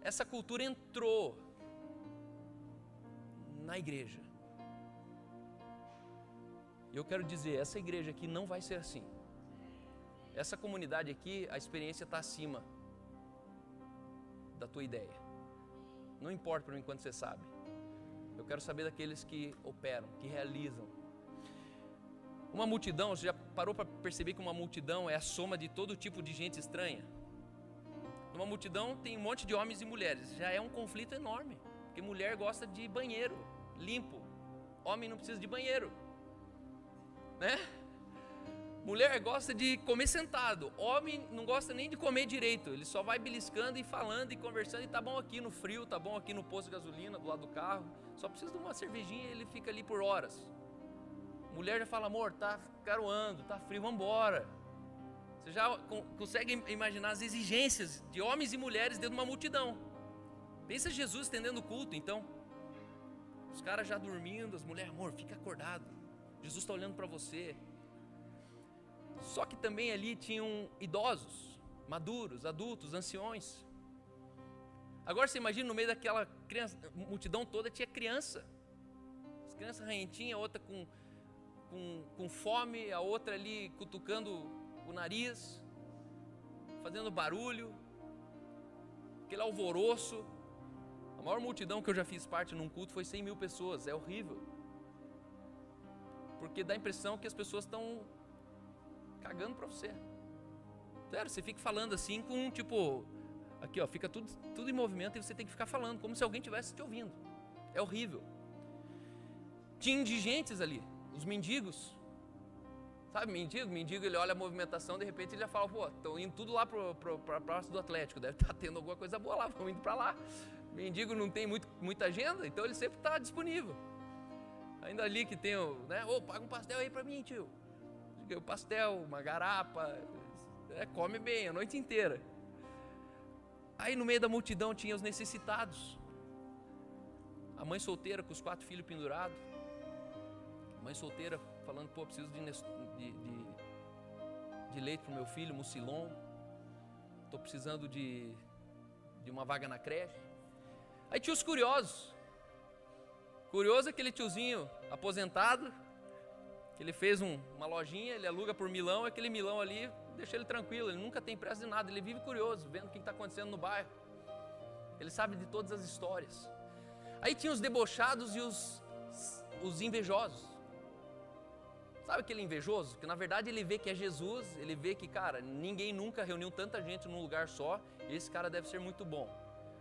essa cultura entrou na igreja. E eu quero dizer, essa igreja aqui não vai ser assim. Essa comunidade aqui, a experiência está acima da tua ideia. Não importa para mim quanto você sabe. Eu quero saber daqueles que operam, que realizam. Uma multidão, você já parou para perceber que uma multidão é a soma de todo tipo de gente estranha? Numa multidão tem um monte de homens e mulheres. Já é um conflito enorme. Porque mulher gosta de banheiro limpo. Homem não precisa de banheiro. Né? Mulher gosta de comer sentado. Homem não gosta nem de comer direito. Ele só vai beliscando e falando e conversando. E tá bom aqui no frio, tá bom aqui no posto de gasolina, do lado do carro. Só precisa de uma cervejinha e ele fica ali por horas. Mulher já fala, amor, tá caroando, tá frio, embora. Você já consegue imaginar as exigências de homens e mulheres dentro de uma multidão. Pensa Jesus estendendo o culto, então. Os caras já dormindo, as mulheres, amor, fica acordado. Jesus está olhando para você. Só que também ali tinham idosos, maduros, adultos, anciões. Agora você imagina no meio daquela criança, multidão toda tinha criança. As crianças ranhentinhas, outra com, com, com fome, a outra ali cutucando o nariz, fazendo barulho, aquele alvoroço. A maior multidão que eu já fiz parte num culto foi 100 mil pessoas, é horrível. Porque dá a impressão que as pessoas estão cagando para você. Sério, você fica falando assim com tipo. Aqui, ó, fica tudo, tudo em movimento e você tem que ficar falando, como se alguém estivesse te ouvindo. É horrível. Tinha indigentes ali, os mendigos, Sabe, mendigo? Mendigo, ele olha a movimentação, de repente ele já fala, pô, estão indo tudo lá para a praça do Atlético, deve estar tá tendo alguma coisa boa lá, vamos indo para lá. Mendigo não tem muito, muita agenda, então ele sempre está disponível. Ainda ali que tem, o, né, ô, oh, paga um pastel aí para mim, tio. O pastel, uma garapa, é, come bem a noite inteira. Aí no meio da multidão tinha os necessitados. A mãe solteira com os quatro filhos pendurados. Mãe solteira falando, pô, preciso de, de, de, de leite para o meu filho, mucilon. Estou precisando de, de uma vaga na creche. Aí tinha os curiosos. Curioso é aquele tiozinho aposentado, que ele fez um, uma lojinha, ele aluga por milão, aquele milão ali deixa ele tranquilo, ele nunca tem pressa de nada, ele vive curioso, vendo o que está acontecendo no bairro. Ele sabe de todas as histórias. Aí tinha os debochados e os, os invejosos. Sabe aquele invejoso? Que na verdade ele vê que é Jesus, ele vê que, cara, ninguém nunca reuniu tanta gente num lugar só, e esse cara deve ser muito bom.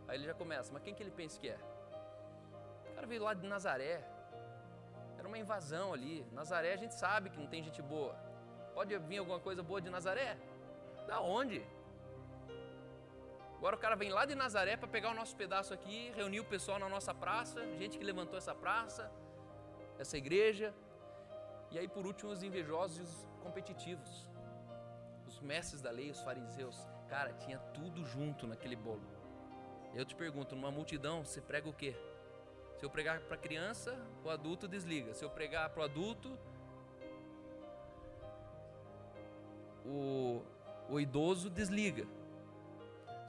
Aí ele já começa, mas quem que ele pensa que é? O cara veio lá de Nazaré, era uma invasão ali. Nazaré a gente sabe que não tem gente boa. Pode vir alguma coisa boa de Nazaré? Da onde? Agora o cara vem lá de Nazaré para pegar o nosso pedaço aqui, reunir o pessoal na nossa praça, gente que levantou essa praça, essa igreja. E aí por último os invejosos e os competitivos. Os mestres da lei, os fariseus. Cara, tinha tudo junto naquele bolo. Eu te pergunto, numa multidão, você prega o quê? Se eu pregar para criança, o adulto desliga. Se eu pregar para o adulto, o, idoso desliga.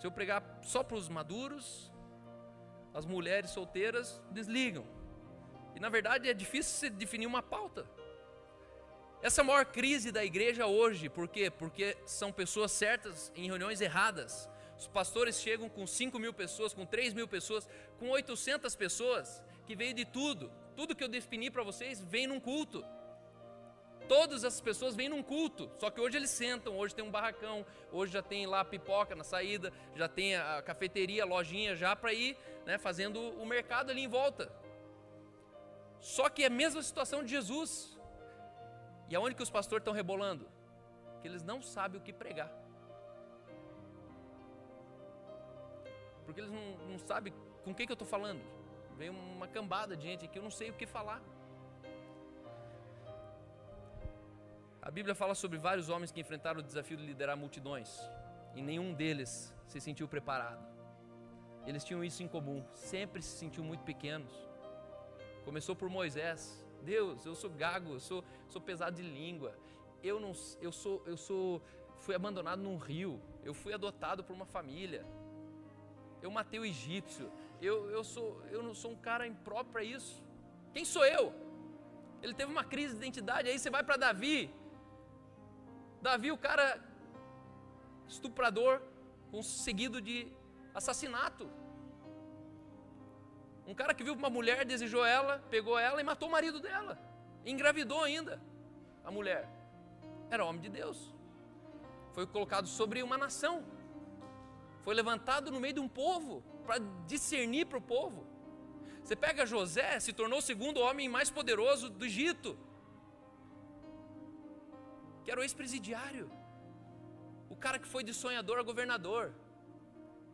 Se eu pregar só para os maduros, as mulheres solteiras desligam. E na verdade é difícil definir uma pauta. Essa é a maior crise da igreja hoje, por quê? Porque são pessoas certas em reuniões erradas. Os pastores chegam com 5 mil pessoas, com 3 mil pessoas, com 800 pessoas, que veio de tudo. Tudo que eu defini para vocês vem num culto. Todas essas pessoas vêm num culto, só que hoje eles sentam, hoje tem um barracão, hoje já tem lá pipoca na saída, já tem a cafeteria, a lojinha já para ir né, fazendo o mercado ali em volta. Só que é a mesma situação de Jesus. E aonde que os pastores estão rebolando? Que eles não sabem o que pregar. Porque eles não, não sabem com quem que eu estou falando. Vem uma cambada de gente aqui, eu não sei o que falar. A Bíblia fala sobre vários homens que enfrentaram o desafio de liderar multidões e nenhum deles se sentiu preparado. Eles tinham isso em comum, sempre se sentiu muito pequenos. Começou por Moisés. Deus, eu sou gago, eu sou, sou pesado de língua. Eu não, eu sou, eu sou, fui abandonado num rio. Eu fui adotado por uma família. Eu matei o egípcio. Eu, eu sou, eu não sou um cara impróprio para isso. Quem sou eu? Ele teve uma crise de identidade. Aí você vai para Davi. Davi, o cara estuprador, seguido de assassinato. Um cara que viu uma mulher, desejou ela, pegou ela e matou o marido dela. engravidou ainda a mulher. Era homem de Deus. Foi colocado sobre uma nação. Foi levantado no meio de um povo para discernir para o povo. Você pega José, se tornou o segundo homem mais poderoso do Egito que era o ex-presidiário, o cara que foi de sonhador a governador.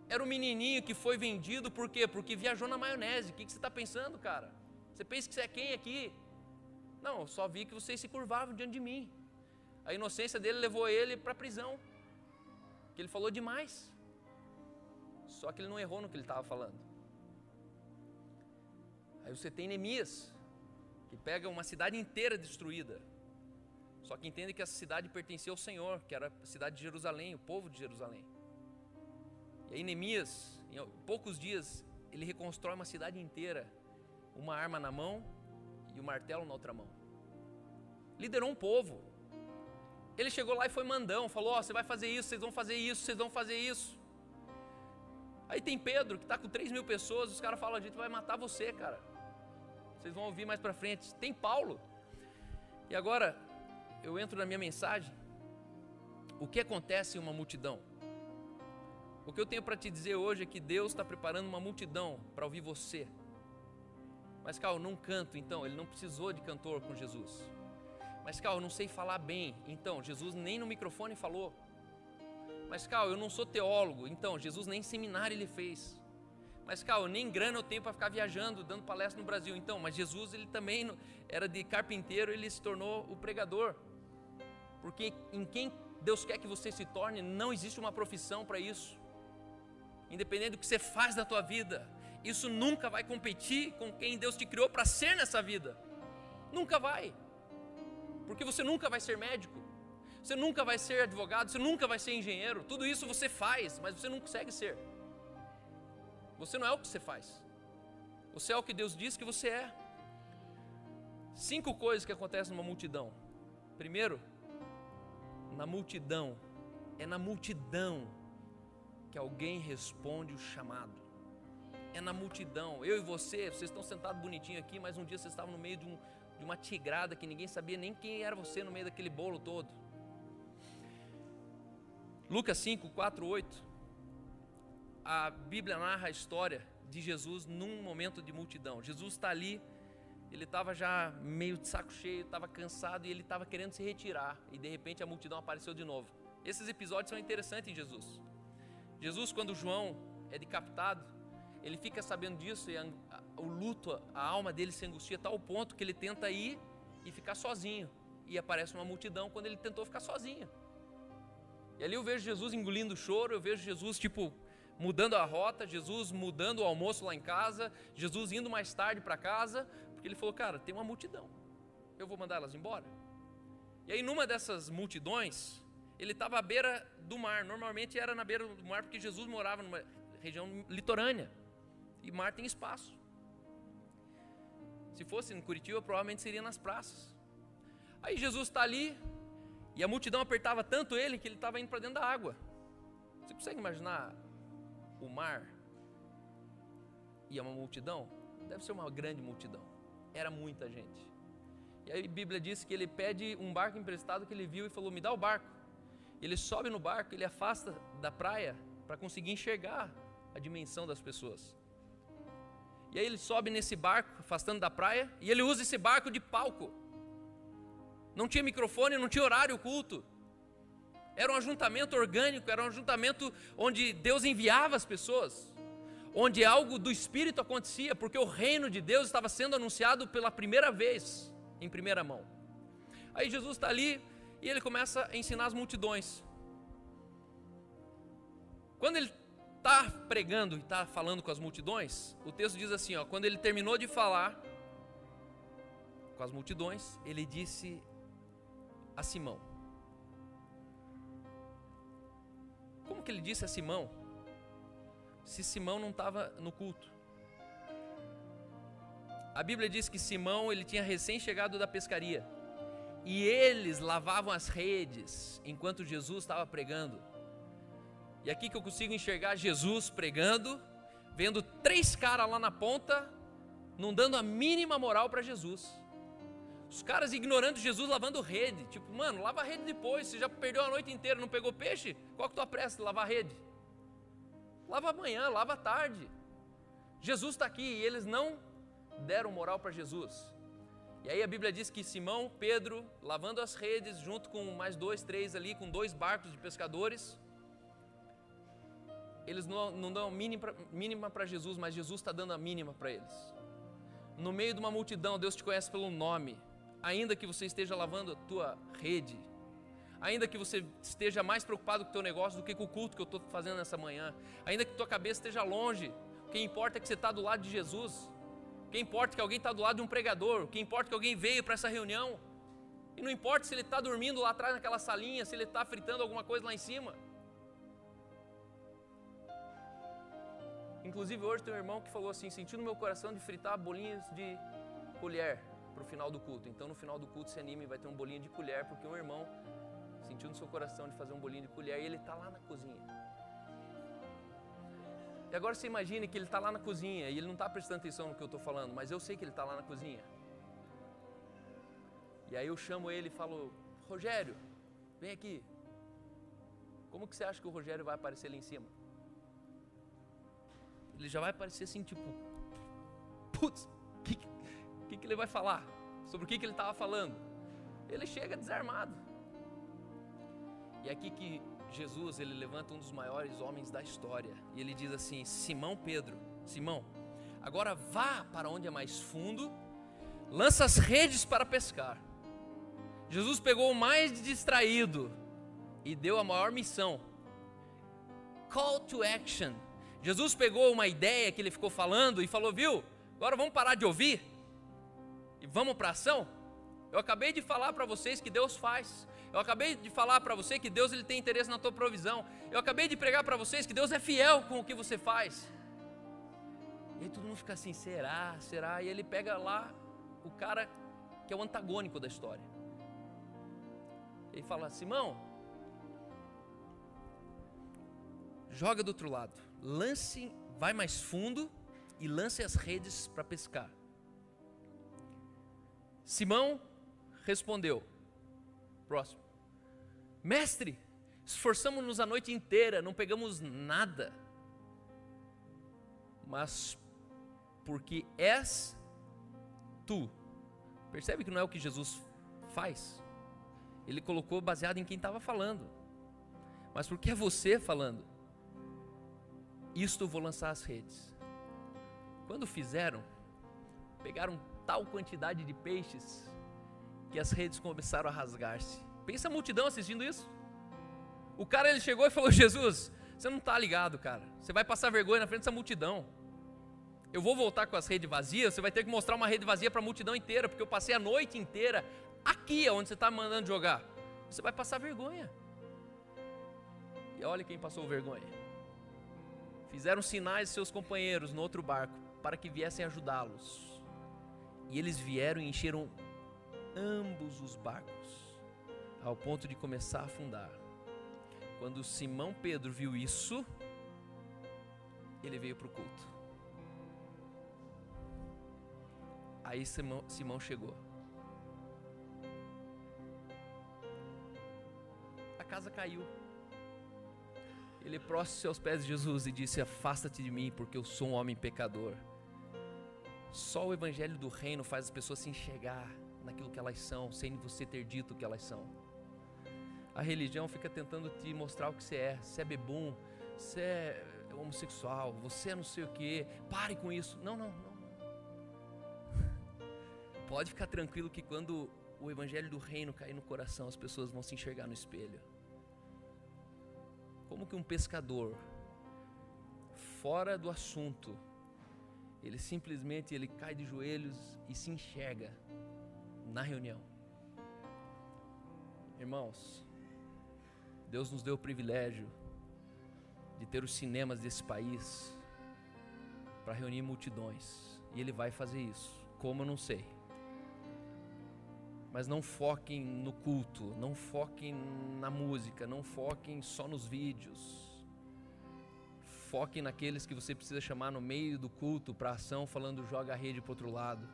Era o menininho que foi vendido, por quê? Porque viajou na maionese. O que, que você está pensando, cara? Você pensa que você é quem aqui? Não, eu só vi que vocês se curvavam diante de mim. A inocência dele levou ele para a prisão. Que ele falou demais. Só que ele não errou no que ele estava falando. Aí você tem Neemias, que pega uma cidade inteira destruída, só que entende que essa cidade pertencia ao Senhor, que era a cidade de Jerusalém, o povo de Jerusalém. E aí Neemias, em poucos dias, ele reconstrói uma cidade inteira, uma arma na mão e o um martelo na outra mão. Liderou um povo. Ele chegou lá e foi mandão, falou: oh, você vai fazer isso, vocês vão fazer isso, vocês vão fazer isso. Aí tem Pedro, que está com 3 mil pessoas, os caras falam: a gente vai matar você, cara. Vocês vão ouvir mais para frente. Tem Paulo. E agora, eu entro na minha mensagem. O que acontece em uma multidão? O que eu tenho para te dizer hoje é que Deus está preparando uma multidão para ouvir você. Mas, eu não canto, então. Ele não precisou de cantor com Jesus. Mas, eu não sei falar bem. Então, Jesus nem no microfone falou. Mas, Cal, eu não sou teólogo. Então, Jesus nem seminário ele fez. Mas, Cal, nem grana eu tenho para ficar viajando, dando palestra no Brasil. Então, mas Jesus, ele também era de carpinteiro, ele se tornou o pregador. Porque em quem Deus quer que você se torne, não existe uma profissão para isso. independente do que você faz da tua vida, isso nunca vai competir com quem Deus te criou para ser nessa vida. Nunca vai. Porque você nunca vai ser médico, você nunca vai ser advogado, você nunca vai ser engenheiro. Tudo isso você faz, mas você não consegue ser. Você não é o que você faz. Você é o que Deus diz que você é. Cinco coisas que acontecem numa multidão. Primeiro, na multidão, é na multidão que alguém responde o chamado. É na multidão. Eu e você, vocês estão sentados bonitinho aqui, mas um dia vocês estavam no meio de, um, de uma tigrada que ninguém sabia nem quem era você no meio daquele bolo todo. Lucas 5, 4, 8. A Bíblia narra a história de Jesus num momento de multidão. Jesus está ali ele estava já meio de saco cheio, estava cansado e ele estava querendo se retirar. E de repente a multidão apareceu de novo. Esses episódios são interessantes em Jesus. Jesus, quando João é decapitado, ele fica sabendo disso e a, a, o luto, a alma dele se angustia a tal ponto que ele tenta ir e ficar sozinho. E aparece uma multidão quando ele tentou ficar sozinho. E ali eu vejo Jesus engolindo o choro, eu vejo Jesus tipo mudando a rota, Jesus mudando o almoço lá em casa, Jesus indo mais tarde para casa, porque ele falou, cara, tem uma multidão, eu vou mandar elas embora. E aí, numa dessas multidões, ele estava à beira do mar. Normalmente era na beira do mar, porque Jesus morava numa região litorânea. E mar tem espaço. Se fosse em Curitiba, provavelmente seria nas praças. Aí Jesus está ali, e a multidão apertava tanto ele que ele estava indo para dentro da água. Você consegue imaginar o mar e uma multidão? Deve ser uma grande multidão era muita gente. E aí a Bíblia diz que ele pede um barco emprestado que ele viu e falou: Me dá o barco. Ele sobe no barco, ele afasta da praia para conseguir enxergar a dimensão das pessoas. E aí ele sobe nesse barco, afastando da praia, e ele usa esse barco de palco. Não tinha microfone, não tinha horário culto. Era um ajuntamento orgânico, era um ajuntamento onde Deus enviava as pessoas onde algo do Espírito acontecia, porque o reino de Deus estava sendo anunciado pela primeira vez, em primeira mão. Aí Jesus está ali e ele começa a ensinar as multidões. Quando ele está pregando e está falando com as multidões, o texto diz assim: ó, quando ele terminou de falar com as multidões, ele disse a Simão. Como que ele disse a Simão? se Simão não estava no culto. A Bíblia diz que Simão ele tinha recém chegado da pescaria e eles lavavam as redes enquanto Jesus estava pregando. E aqui que eu consigo enxergar Jesus pregando, vendo três caras lá na ponta, não dando a mínima moral para Jesus. Os caras ignorando Jesus lavando rede. Tipo, mano, lava a rede depois. Você já perdeu a noite inteira, não pegou peixe? Qual que tua pressa lavar a rede? Lava amanhã, lava tarde. Jesus está aqui e eles não deram moral para Jesus. E aí a Bíblia diz que Simão, Pedro, lavando as redes, junto com mais dois, três ali, com dois barcos de pescadores, eles não, não dão mínima para Jesus, mas Jesus está dando a mínima para eles. No meio de uma multidão, Deus te conhece pelo nome. Ainda que você esteja lavando a tua rede, ainda que você esteja mais preocupado com o teu negócio do que com o culto que eu estou fazendo nessa manhã, ainda que tua cabeça esteja longe, o que importa é que você está do lado de Jesus, o que importa é que alguém está do lado de um pregador, o que importa é que alguém veio para essa reunião, e não importa se ele está dormindo lá atrás naquela salinha, se ele está fritando alguma coisa lá em cima. Inclusive hoje tem um irmão que falou assim, sentindo meu coração de fritar bolinhas de colher para o final do culto. Então no final do culto se anime, vai ter um bolinho de colher, porque um irmão sentiu no seu coração de fazer um bolinho de colher e ele está lá na cozinha. E agora você imagine que ele está lá na cozinha e ele não está prestando atenção no que eu estou falando, mas eu sei que ele está lá na cozinha. E aí eu chamo ele e falo: Rogério, vem aqui. Como que você acha que o Rogério vai aparecer ali em cima? Ele já vai aparecer assim, tipo, putz, que, que, que, ele vai falar? Sobre o que, que ele estava falando? Ele chega desarmado. E é aqui que Jesus ele levanta um dos maiores homens da história e ele diz assim: Simão Pedro, Simão, agora vá para onde é mais fundo, lança as redes para pescar. Jesus pegou o mais distraído e deu a maior missão. Call to action. Jesus pegou uma ideia que ele ficou falando e falou: Viu, agora vamos parar de ouvir e vamos para ação. Eu acabei de falar para vocês que Deus faz. Eu acabei de falar para você que Deus ele tem interesse na tua provisão. Eu acabei de pregar para vocês que Deus é fiel com o que você faz. E aí todo mundo fica assim: será? Será? E ele pega lá o cara que é o antagônico da história. Ele fala: Simão, joga do outro lado, lance, vai mais fundo e lance as redes para pescar. Simão respondeu: Próximo, mestre, esforçamos-nos a noite inteira, não pegamos nada, mas porque és tu. Percebe que não é o que Jesus faz? Ele colocou baseado em quem estava falando. Mas porque é você falando? Isto vou lançar as redes. Quando fizeram, pegaram tal quantidade de peixes que as redes começaram a rasgar-se. Pensa a multidão assistindo isso. O cara ele chegou e falou: Jesus, você não está ligado, cara. Você vai passar vergonha na frente dessa multidão. Eu vou voltar com as redes vazias. Você vai ter que mostrar uma rede vazia para a multidão inteira, porque eu passei a noite inteira aqui, onde você está mandando jogar. Você vai passar vergonha. E olha quem passou vergonha. Fizeram sinais de seus companheiros no outro barco para que viessem ajudá-los. E eles vieram e encheram ambos os barcos, ao ponto de começar a afundar. Quando Simão Pedro viu isso, ele veio para o culto. Aí Simão, Simão chegou. A casa caiu. Ele prostou aos pés de Jesus e disse: Afasta-te de mim, porque eu sou um homem pecador. Só o evangelho do reino faz as pessoas se enxergar naquilo que elas são, sem você ter dito o que elas são. A religião fica tentando te mostrar o que você é. Você é bebum, você é homossexual, você é não sei o que. Pare com isso. Não, não, não. Pode ficar tranquilo que quando o evangelho do reino cair no coração, as pessoas vão se enxergar no espelho. Como que um pescador fora do assunto, ele simplesmente ele cai de joelhos e se enxerga na reunião. Irmãos, Deus nos deu o privilégio de ter os cinemas desse país para reunir multidões, e ele vai fazer isso. Como eu não sei. Mas não foquem no culto, não foquem na música, não foquem só nos vídeos. Foquem naqueles que você precisa chamar no meio do culto para ação, falando joga a rede para outro lado.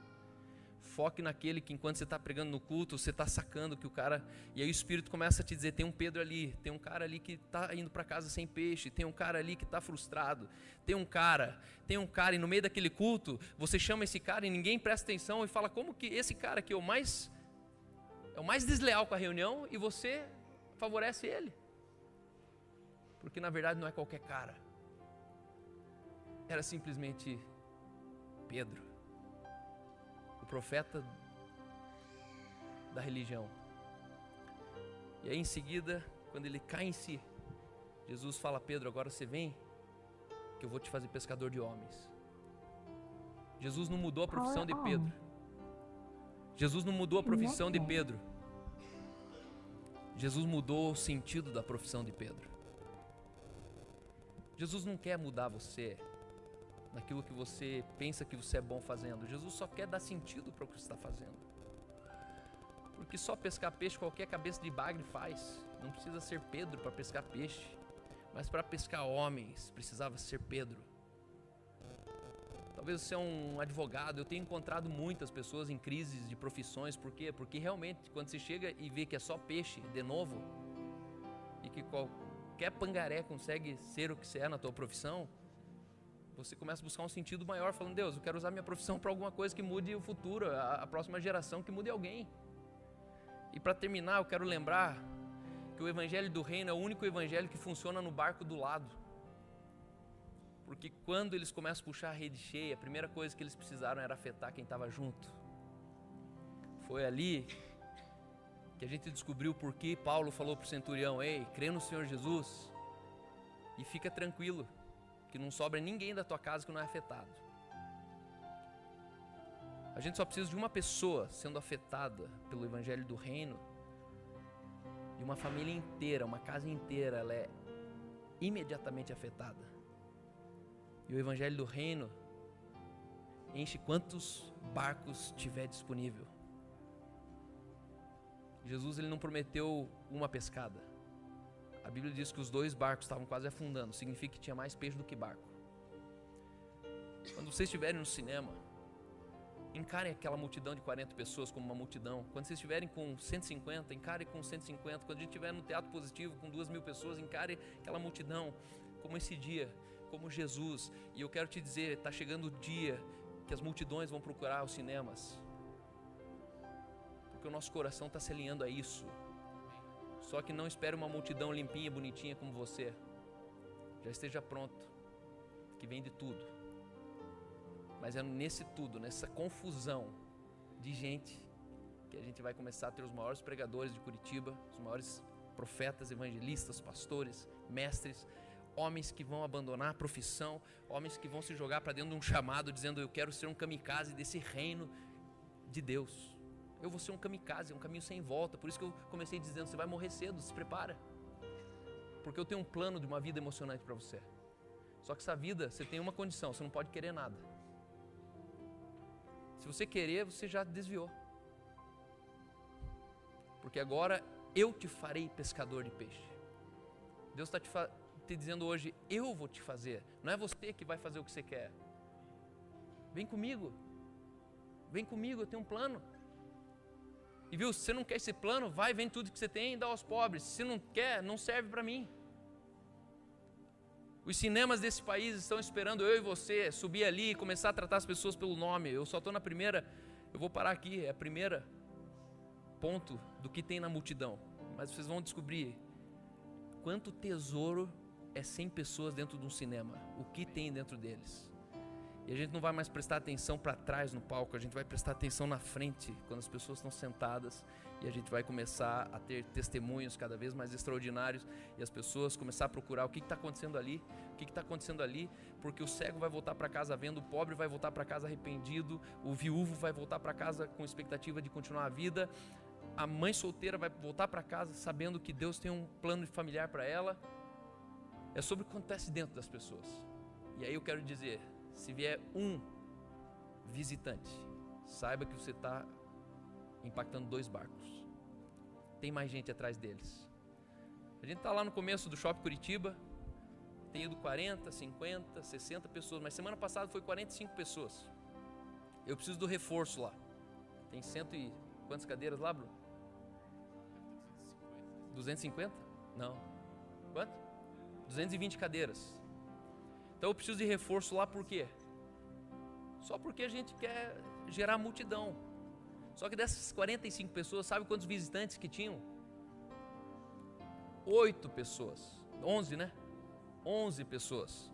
Foque naquele que enquanto você está pregando no culto, você está sacando que o cara. E aí o Espírito começa a te dizer: tem um Pedro ali, tem um cara ali que está indo para casa sem peixe, tem um cara ali que está frustrado, tem um cara, tem um cara, e no meio daquele culto, você chama esse cara e ninguém presta atenção e fala: como que esse cara que é o mais é o mais desleal com a reunião e você favorece ele. Porque na verdade não é qualquer cara. Era simplesmente Pedro, o profeta da religião. E aí em seguida, quando ele cai em si, Jesus fala: Pedro, agora você vem, que eu vou te fazer pescador de homens. Jesus não mudou a profissão de Pedro. Jesus não mudou a profissão de Pedro. Jesus mudou o sentido da profissão de Pedro. Jesus não quer mudar você naquilo que você pensa que você é bom fazendo. Jesus só quer dar sentido para o que você está fazendo. Porque só pescar peixe qualquer cabeça de bagre faz. Não precisa ser Pedro para pescar peixe. Mas para pescar homens precisava ser Pedro. Talvez você é um advogado. Eu tenho encontrado muitas pessoas em crises de profissões. Por quê? Porque realmente, quando você chega e vê que é só peixe, de novo, e que qualquer pangaré consegue ser o que você é na tua profissão, você começa a buscar um sentido maior, falando: Deus, eu quero usar minha profissão para alguma coisa que mude o futuro, a, a próxima geração, que mude alguém. E para terminar, eu quero lembrar que o evangelho do reino é o único evangelho que funciona no barco do lado. Porque quando eles começam a puxar a rede cheia, a primeira coisa que eles precisaram era afetar quem estava junto. Foi ali que a gente descobriu por que Paulo falou para o centurião: Ei, crê no Senhor Jesus e fica tranquilo, que não sobra ninguém da tua casa que não é afetado. A gente só precisa de uma pessoa sendo afetada pelo evangelho do reino e uma família inteira, uma casa inteira, ela é imediatamente afetada. E o evangelho do reino enche quantos barcos tiver disponível. Jesus ele não prometeu uma pescada. A Bíblia diz que os dois barcos estavam quase afundando, significa que tinha mais peixe do que barco. Quando vocês estiverem no cinema, encarem aquela multidão de 40 pessoas como uma multidão. Quando vocês estiverem com 150, encarem com 150. Quando a gente estiver no teatro positivo com duas mil pessoas, encare aquela multidão como esse dia, como Jesus. E eu quero te dizer, está chegando o dia que as multidões vão procurar os cinemas. Porque o nosso coração está se alinhando a isso. Só que não espere uma multidão limpinha, bonitinha como você. Já esteja pronto, que vem de tudo. Mas é nesse tudo, nessa confusão de gente, que a gente vai começar a ter os maiores pregadores de Curitiba, os maiores profetas, evangelistas, pastores, mestres, homens que vão abandonar a profissão, homens que vão se jogar para dentro de um chamado dizendo eu quero ser um kamikaze desse reino de Deus. Eu vou ser um kamikaze, um caminho sem volta. Por isso que eu comecei dizendo: você vai morrer cedo, se prepara. Porque eu tenho um plano de uma vida emocionante para você. Só que essa vida, você tem uma condição: você não pode querer nada. Se você querer, você já desviou. Porque agora eu te farei pescador de peixe. Deus está te, te dizendo hoje: eu vou te fazer. Não é você que vai fazer o que você quer. Vem comigo. Vem comigo, eu tenho um plano. E viu, se você não quer esse plano, vai, vem tudo que você tem e dá aos pobres. Se não quer, não serve para mim. Os cinemas desse país estão esperando eu e você subir ali e começar a tratar as pessoas pelo nome. Eu só estou na primeira, eu vou parar aqui, é a primeira ponto do que tem na multidão. Mas vocês vão descobrir quanto tesouro é 100 pessoas dentro de um cinema, o que tem dentro deles. E a gente não vai mais prestar atenção para trás no palco, a gente vai prestar atenção na frente, quando as pessoas estão sentadas, e a gente vai começar a ter testemunhos cada vez mais extraordinários, e as pessoas começar a procurar o que está acontecendo ali, o que está acontecendo ali, porque o cego vai voltar para casa vendo, o pobre vai voltar para casa arrependido, o viúvo vai voltar para casa com expectativa de continuar a vida, a mãe solteira vai voltar para casa sabendo que Deus tem um plano familiar para ela. É sobre o que acontece dentro das pessoas. E aí eu quero dizer, se vier um visitante, saiba que você está impactando dois barcos. Tem mais gente atrás deles. A gente está lá no começo do Shopping Curitiba, tem ido 40, 50, 60 pessoas, mas semana passada foi 45 pessoas. Eu preciso do reforço lá. Tem cento e quantas cadeiras lá, Bruno? 250? Não. Quanto? 220 cadeiras. Então eu preciso de reforço lá por quê? Só porque a gente quer gerar multidão. Só que dessas 45 pessoas, sabe quantos visitantes que tinham? Oito pessoas. Onze, né? Onze pessoas.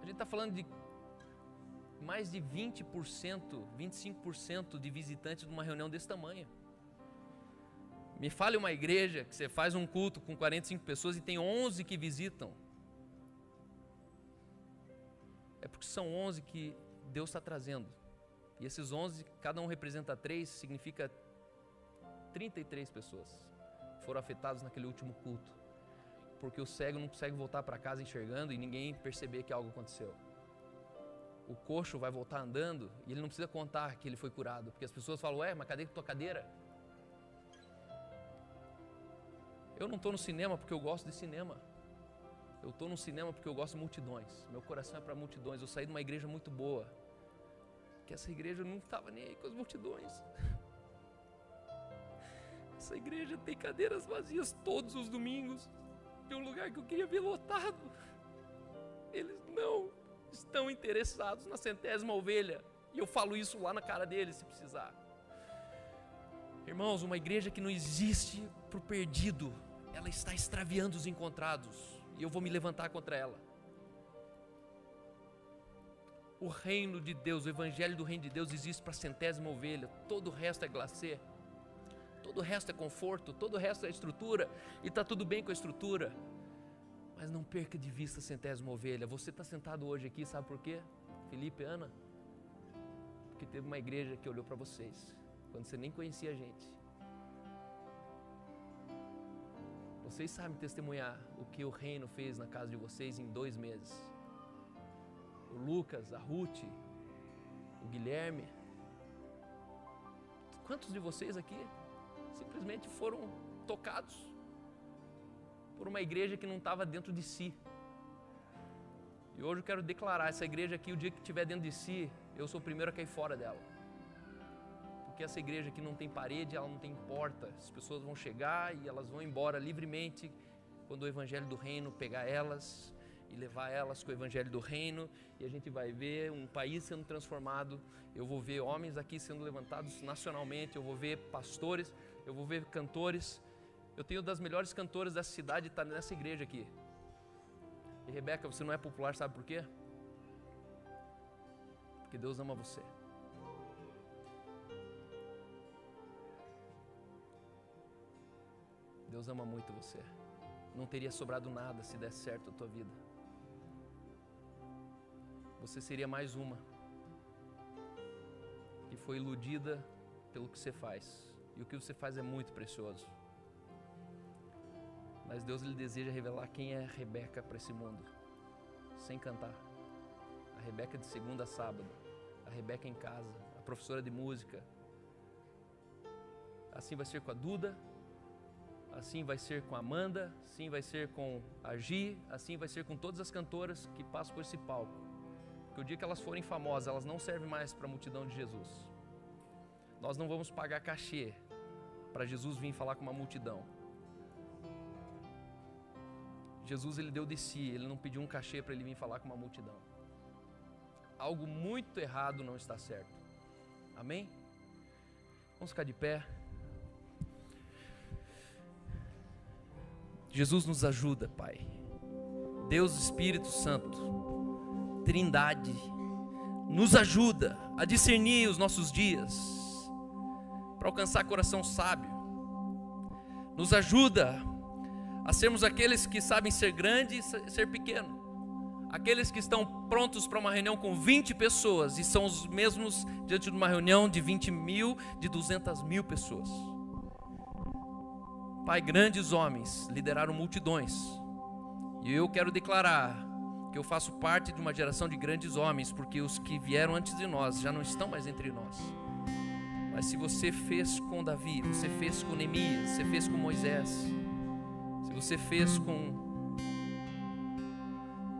A gente está falando de mais de 20%, 25% de visitantes numa reunião desse tamanho. Me fale uma igreja que você faz um culto com 45 pessoas e tem 11 que visitam. É porque são 11 que Deus está trazendo. E esses 11, cada um representa 3, significa 33 pessoas foram afetadas naquele último culto. Porque o cego não consegue voltar para casa enxergando e ninguém perceber que algo aconteceu. O coxo vai voltar andando e ele não precisa contar que ele foi curado, porque as pessoas falam: Ué, mas cadê a tua cadeira? Eu não estou no cinema porque eu gosto de cinema. Eu estou no cinema porque eu gosto de multidões. Meu coração é para multidões. Eu saí de uma igreja muito boa. Que essa igreja não estava nem aí com as multidões. Essa igreja tem cadeiras vazias todos os domingos. De um lugar que eu queria ver lotado. Eles não estão interessados na centésima ovelha. E eu falo isso lá na cara deles se precisar. Irmãos, uma igreja que não existe para o perdido, ela está extraviando os encontrados, e eu vou me levantar contra ela. O reino de Deus, o evangelho do reino de Deus existe para a centésima ovelha, todo o resto é glacê, todo o resto é conforto, todo o resto é estrutura, e está tudo bem com a estrutura. Mas não perca de vista a centésima ovelha. Você está sentado hoje aqui, sabe por quê? Felipe, Ana? Porque teve uma igreja que olhou para vocês, quando você nem conhecia a gente. Vocês sabem testemunhar o que o reino fez na casa de vocês em dois meses. O Lucas, a Ruth, o Guilherme. Quantos de vocês aqui simplesmente foram tocados por uma igreja que não estava dentro de si? E hoje eu quero declarar: essa igreja aqui, o dia que estiver dentro de si, eu sou o primeiro a cair fora dela. Porque essa igreja aqui não tem parede, ela não tem porta. As pessoas vão chegar e elas vão embora livremente quando o evangelho do reino pegar elas e levar elas com o evangelho do reino e a gente vai ver um país sendo transformado. Eu vou ver homens aqui sendo levantados nacionalmente, eu vou ver pastores, eu vou ver cantores. Eu tenho das melhores cantoras dessa cidade está nessa igreja aqui. E Rebeca, você não é popular, sabe por quê? Porque Deus ama você. Deus ama muito você. Não teria sobrado nada se desse certo a tua vida. Você seria mais uma que foi iludida pelo que você faz. E o que você faz é muito precioso. Mas Deus lhe deseja revelar quem é Rebeca para esse mundo, sem cantar. A Rebeca de segunda a sábado, a Rebeca em casa, a professora de música. Assim vai ser com a Duda, assim vai ser com a Amanda, assim vai ser com a Gi, assim vai ser com todas as cantoras que passam por esse palco. Porque o dia que elas forem famosas, elas não servem mais para a multidão de Jesus. Nós não vamos pagar cachê para Jesus vir falar com uma multidão. Jesus ele deu de si, ele não pediu um cachê para ele vir falar com uma multidão. Algo muito errado não está certo. Amém? Vamos ficar de pé. Jesus nos ajuda, Pai. Deus Espírito Santo, Trindade, nos ajuda a discernir os nossos dias, para alcançar coração sábio. Nos ajuda a sermos aqueles que sabem ser grande e ser pequeno. Aqueles que estão prontos para uma reunião com 20 pessoas e são os mesmos diante de uma reunião de 20 mil, de 200 mil pessoas. Pai, grandes homens lideraram multidões. E eu quero declarar que eu faço parte de uma geração de grandes homens, porque os que vieram antes de nós já não estão mais entre nós. Mas se você fez com Davi, você fez com Neemias, você fez com Moisés, você fez com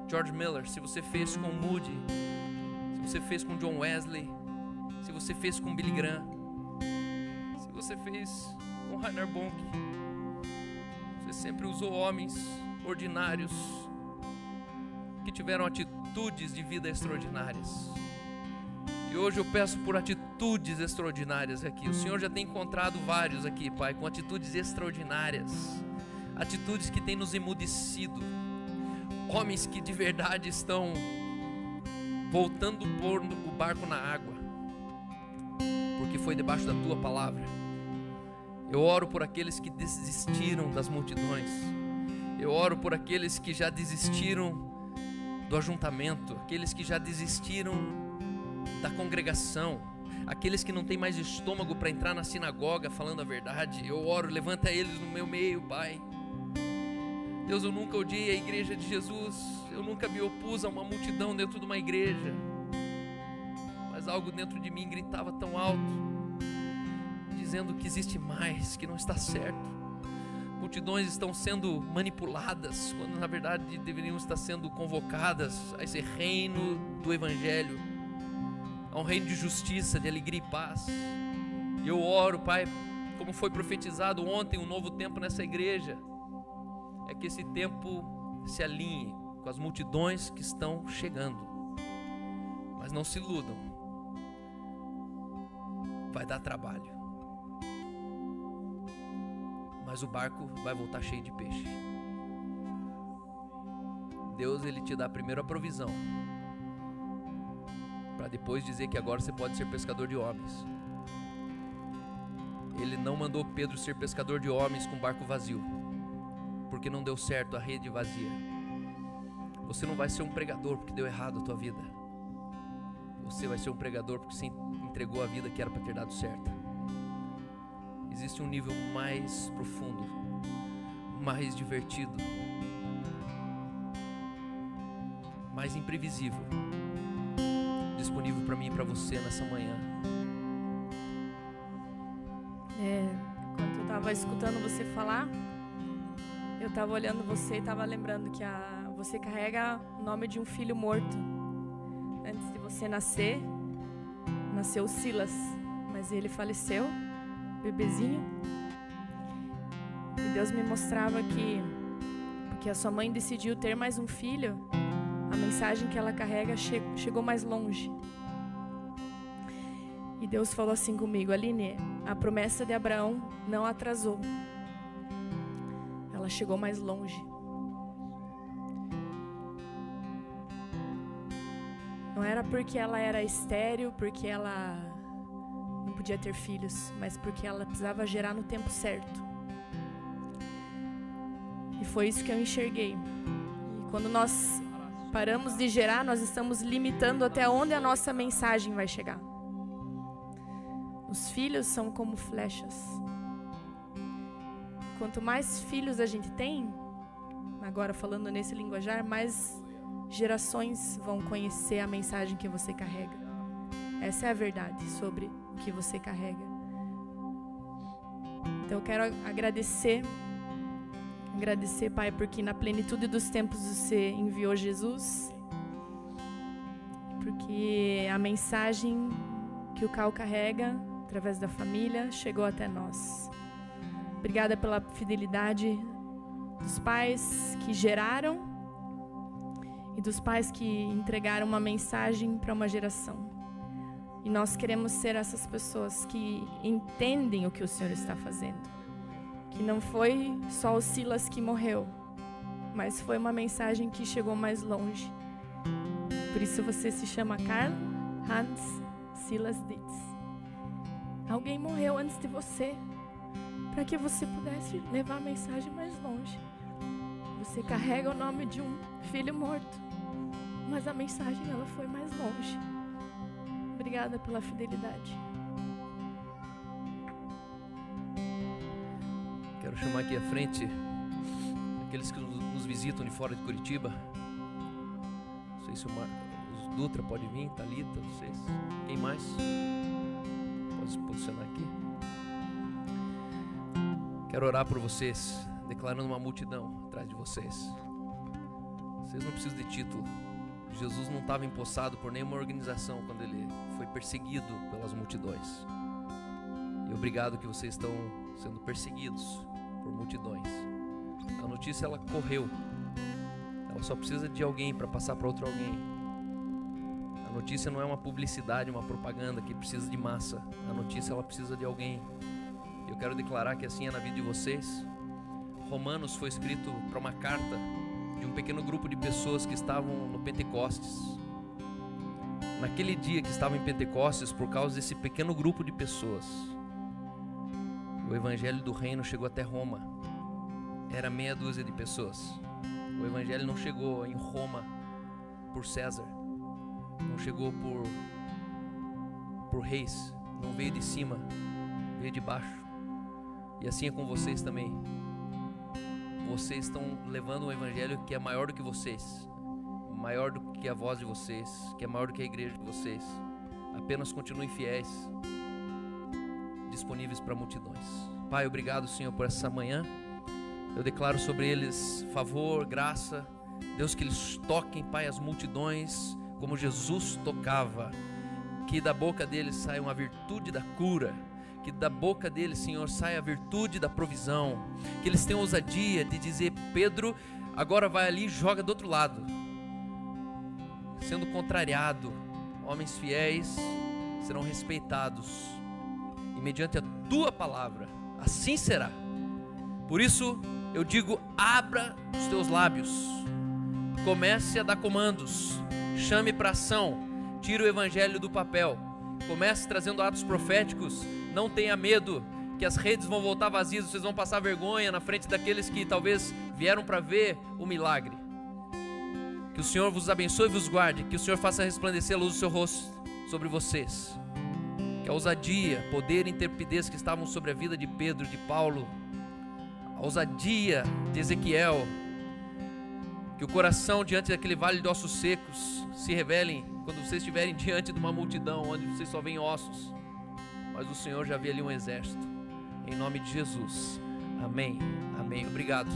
George Miller, se você fez com Moody, se você fez com John Wesley, se você fez com Billy Graham, se você fez com Rainer Bonk, sempre usou homens ordinários que tiveram atitudes de vida extraordinárias. E hoje eu peço por atitudes extraordinárias aqui. O Senhor já tem encontrado vários aqui, Pai, com atitudes extraordinárias atitudes que têm nos emudecido, homens que de verdade estão voltando o barco na água, porque foi debaixo da tua palavra. Eu oro por aqueles que desistiram das multidões, eu oro por aqueles que já desistiram do ajuntamento, aqueles que já desistiram da congregação, aqueles que não têm mais estômago para entrar na sinagoga falando a verdade. Eu oro, levanta eles no meu meio, Pai. Deus, eu nunca odiei a igreja de Jesus, eu nunca me opus a uma multidão dentro de uma igreja, mas algo dentro de mim gritava tão alto, dizendo que existe mais, que não está certo. Multidões estão sendo manipuladas, quando na verdade deveriam estar sendo convocadas a esse reino do Evangelho, a um reino de justiça, de alegria e paz. E eu oro, Pai, como foi profetizado ontem, um novo tempo nessa igreja é que esse tempo se alinhe com as multidões que estão chegando. Mas não se iludam, vai dar trabalho. Mas o barco vai voltar cheio de peixe. Deus ele te dá primeiro a provisão, para depois dizer que agora você pode ser pescador de homens. Ele não mandou Pedro ser pescador de homens com barco vazio porque não deu certo a rede vazia. Você não vai ser um pregador porque deu errado a tua vida. Você vai ser um pregador porque você entregou a vida que era para ter dado certo. Existe um nível mais profundo, mais divertido, mais imprevisível disponível para mim e para você nessa manhã. É, quando eu estava escutando você falar, eu estava olhando você e estava lembrando que a, você carrega o nome de um filho morto. Antes de você nascer, nasceu Silas, mas ele faleceu, bebezinho. E Deus me mostrava que, porque a sua mãe decidiu ter mais um filho, a mensagem que ela carrega che chegou mais longe. E Deus falou assim comigo, Aline, a promessa de Abraão não atrasou. Ela chegou mais longe. Não era porque ela era estéril, porque ela podia ter filhos, mas porque ela precisava gerar no tempo certo. E foi isso que eu enxerguei. E quando nós paramos de gerar, nós estamos limitando até onde a nossa mensagem vai chegar. Os filhos são como flechas. Quanto mais filhos a gente tem, agora falando nesse linguajar, mais gerações vão conhecer a mensagem que você carrega. Essa é a verdade sobre o que você carrega. Então eu quero agradecer Agradecer, Pai, porque na plenitude dos tempos você enviou Jesus. Porque a mensagem que o Cal carrega, através da família, chegou até nós. Obrigada pela fidelidade dos pais que geraram e dos pais que entregaram uma mensagem para uma geração. E nós queremos ser essas pessoas que entendem o que o Senhor está fazendo que não foi só o Silas que morreu, mas foi uma mensagem que chegou mais longe. Por isso você se chama Karl Hans Silas Ditz. Alguém morreu antes de você, para que você pudesse levar a mensagem mais longe. Você carrega o nome de um filho morto, mas a mensagem ela foi mais longe. Obrigada pela fidelidade. Quero chamar aqui à frente aqueles que nos visitam de fora de Curitiba. Não sei se o, Dutra pode vir, Thalita, vocês. Quem mais? Pode se posicionar aqui. Quero orar por vocês, declarando uma multidão atrás de vocês. Vocês não precisam de título. Jesus não estava empossado por nenhuma organização quando ele foi perseguido pelas multidões. E obrigado que vocês estão sendo perseguidos por multidões. A notícia ela correu. Ela só precisa de alguém para passar para outro alguém. A notícia não é uma publicidade, uma propaganda que precisa de massa. A notícia ela precisa de alguém. Eu quero declarar que assim é na vida de vocês. Romanos foi escrito para uma carta de um pequeno grupo de pessoas que estavam no Pentecostes. Naquele dia que estavam em Pentecostes, por causa desse pequeno grupo de pessoas, o evangelho do reino chegou até Roma. Era meia dúzia de pessoas. O evangelho não chegou em Roma por César. Não chegou por por reis, não veio de cima, veio de baixo. E assim é com vocês também. Vocês estão levando um evangelho que é maior do que vocês, maior do que a voz de vocês, que é maior do que a igreja de vocês. Apenas continuem fiéis disponíveis para multidões. Pai, obrigado, Senhor, por essa manhã. Eu declaro sobre eles favor, graça. Deus, que eles toquem, Pai, as multidões como Jesus tocava. Que da boca deles saia uma virtude da cura. Que da boca deles, Senhor, saia a virtude da provisão. Que eles tenham ousadia de dizer: Pedro, agora vai ali e joga do outro lado. Sendo contrariado, homens fiéis serão respeitados e mediante a tua palavra, assim será. Por isso eu digo: abra os teus lábios, comece a dar comandos, chame para ação, tire o evangelho do papel, comece trazendo atos proféticos, não tenha medo que as redes vão voltar vazias, vocês vão passar vergonha na frente daqueles que talvez vieram para ver o milagre. Que o Senhor vos abençoe e vos guarde. Que o Senhor faça resplandecer a luz do seu rosto sobre vocês. Que a ousadia, poder e intrepidez que estavam sobre a vida de Pedro, de Paulo, a ousadia de Ezequiel, que o coração diante daquele vale de ossos secos se revelem quando vocês estiverem diante de uma multidão onde vocês só veem ossos. Mas o Senhor já vê ali um exército. Em nome de Jesus. Amém. Amém. Obrigado.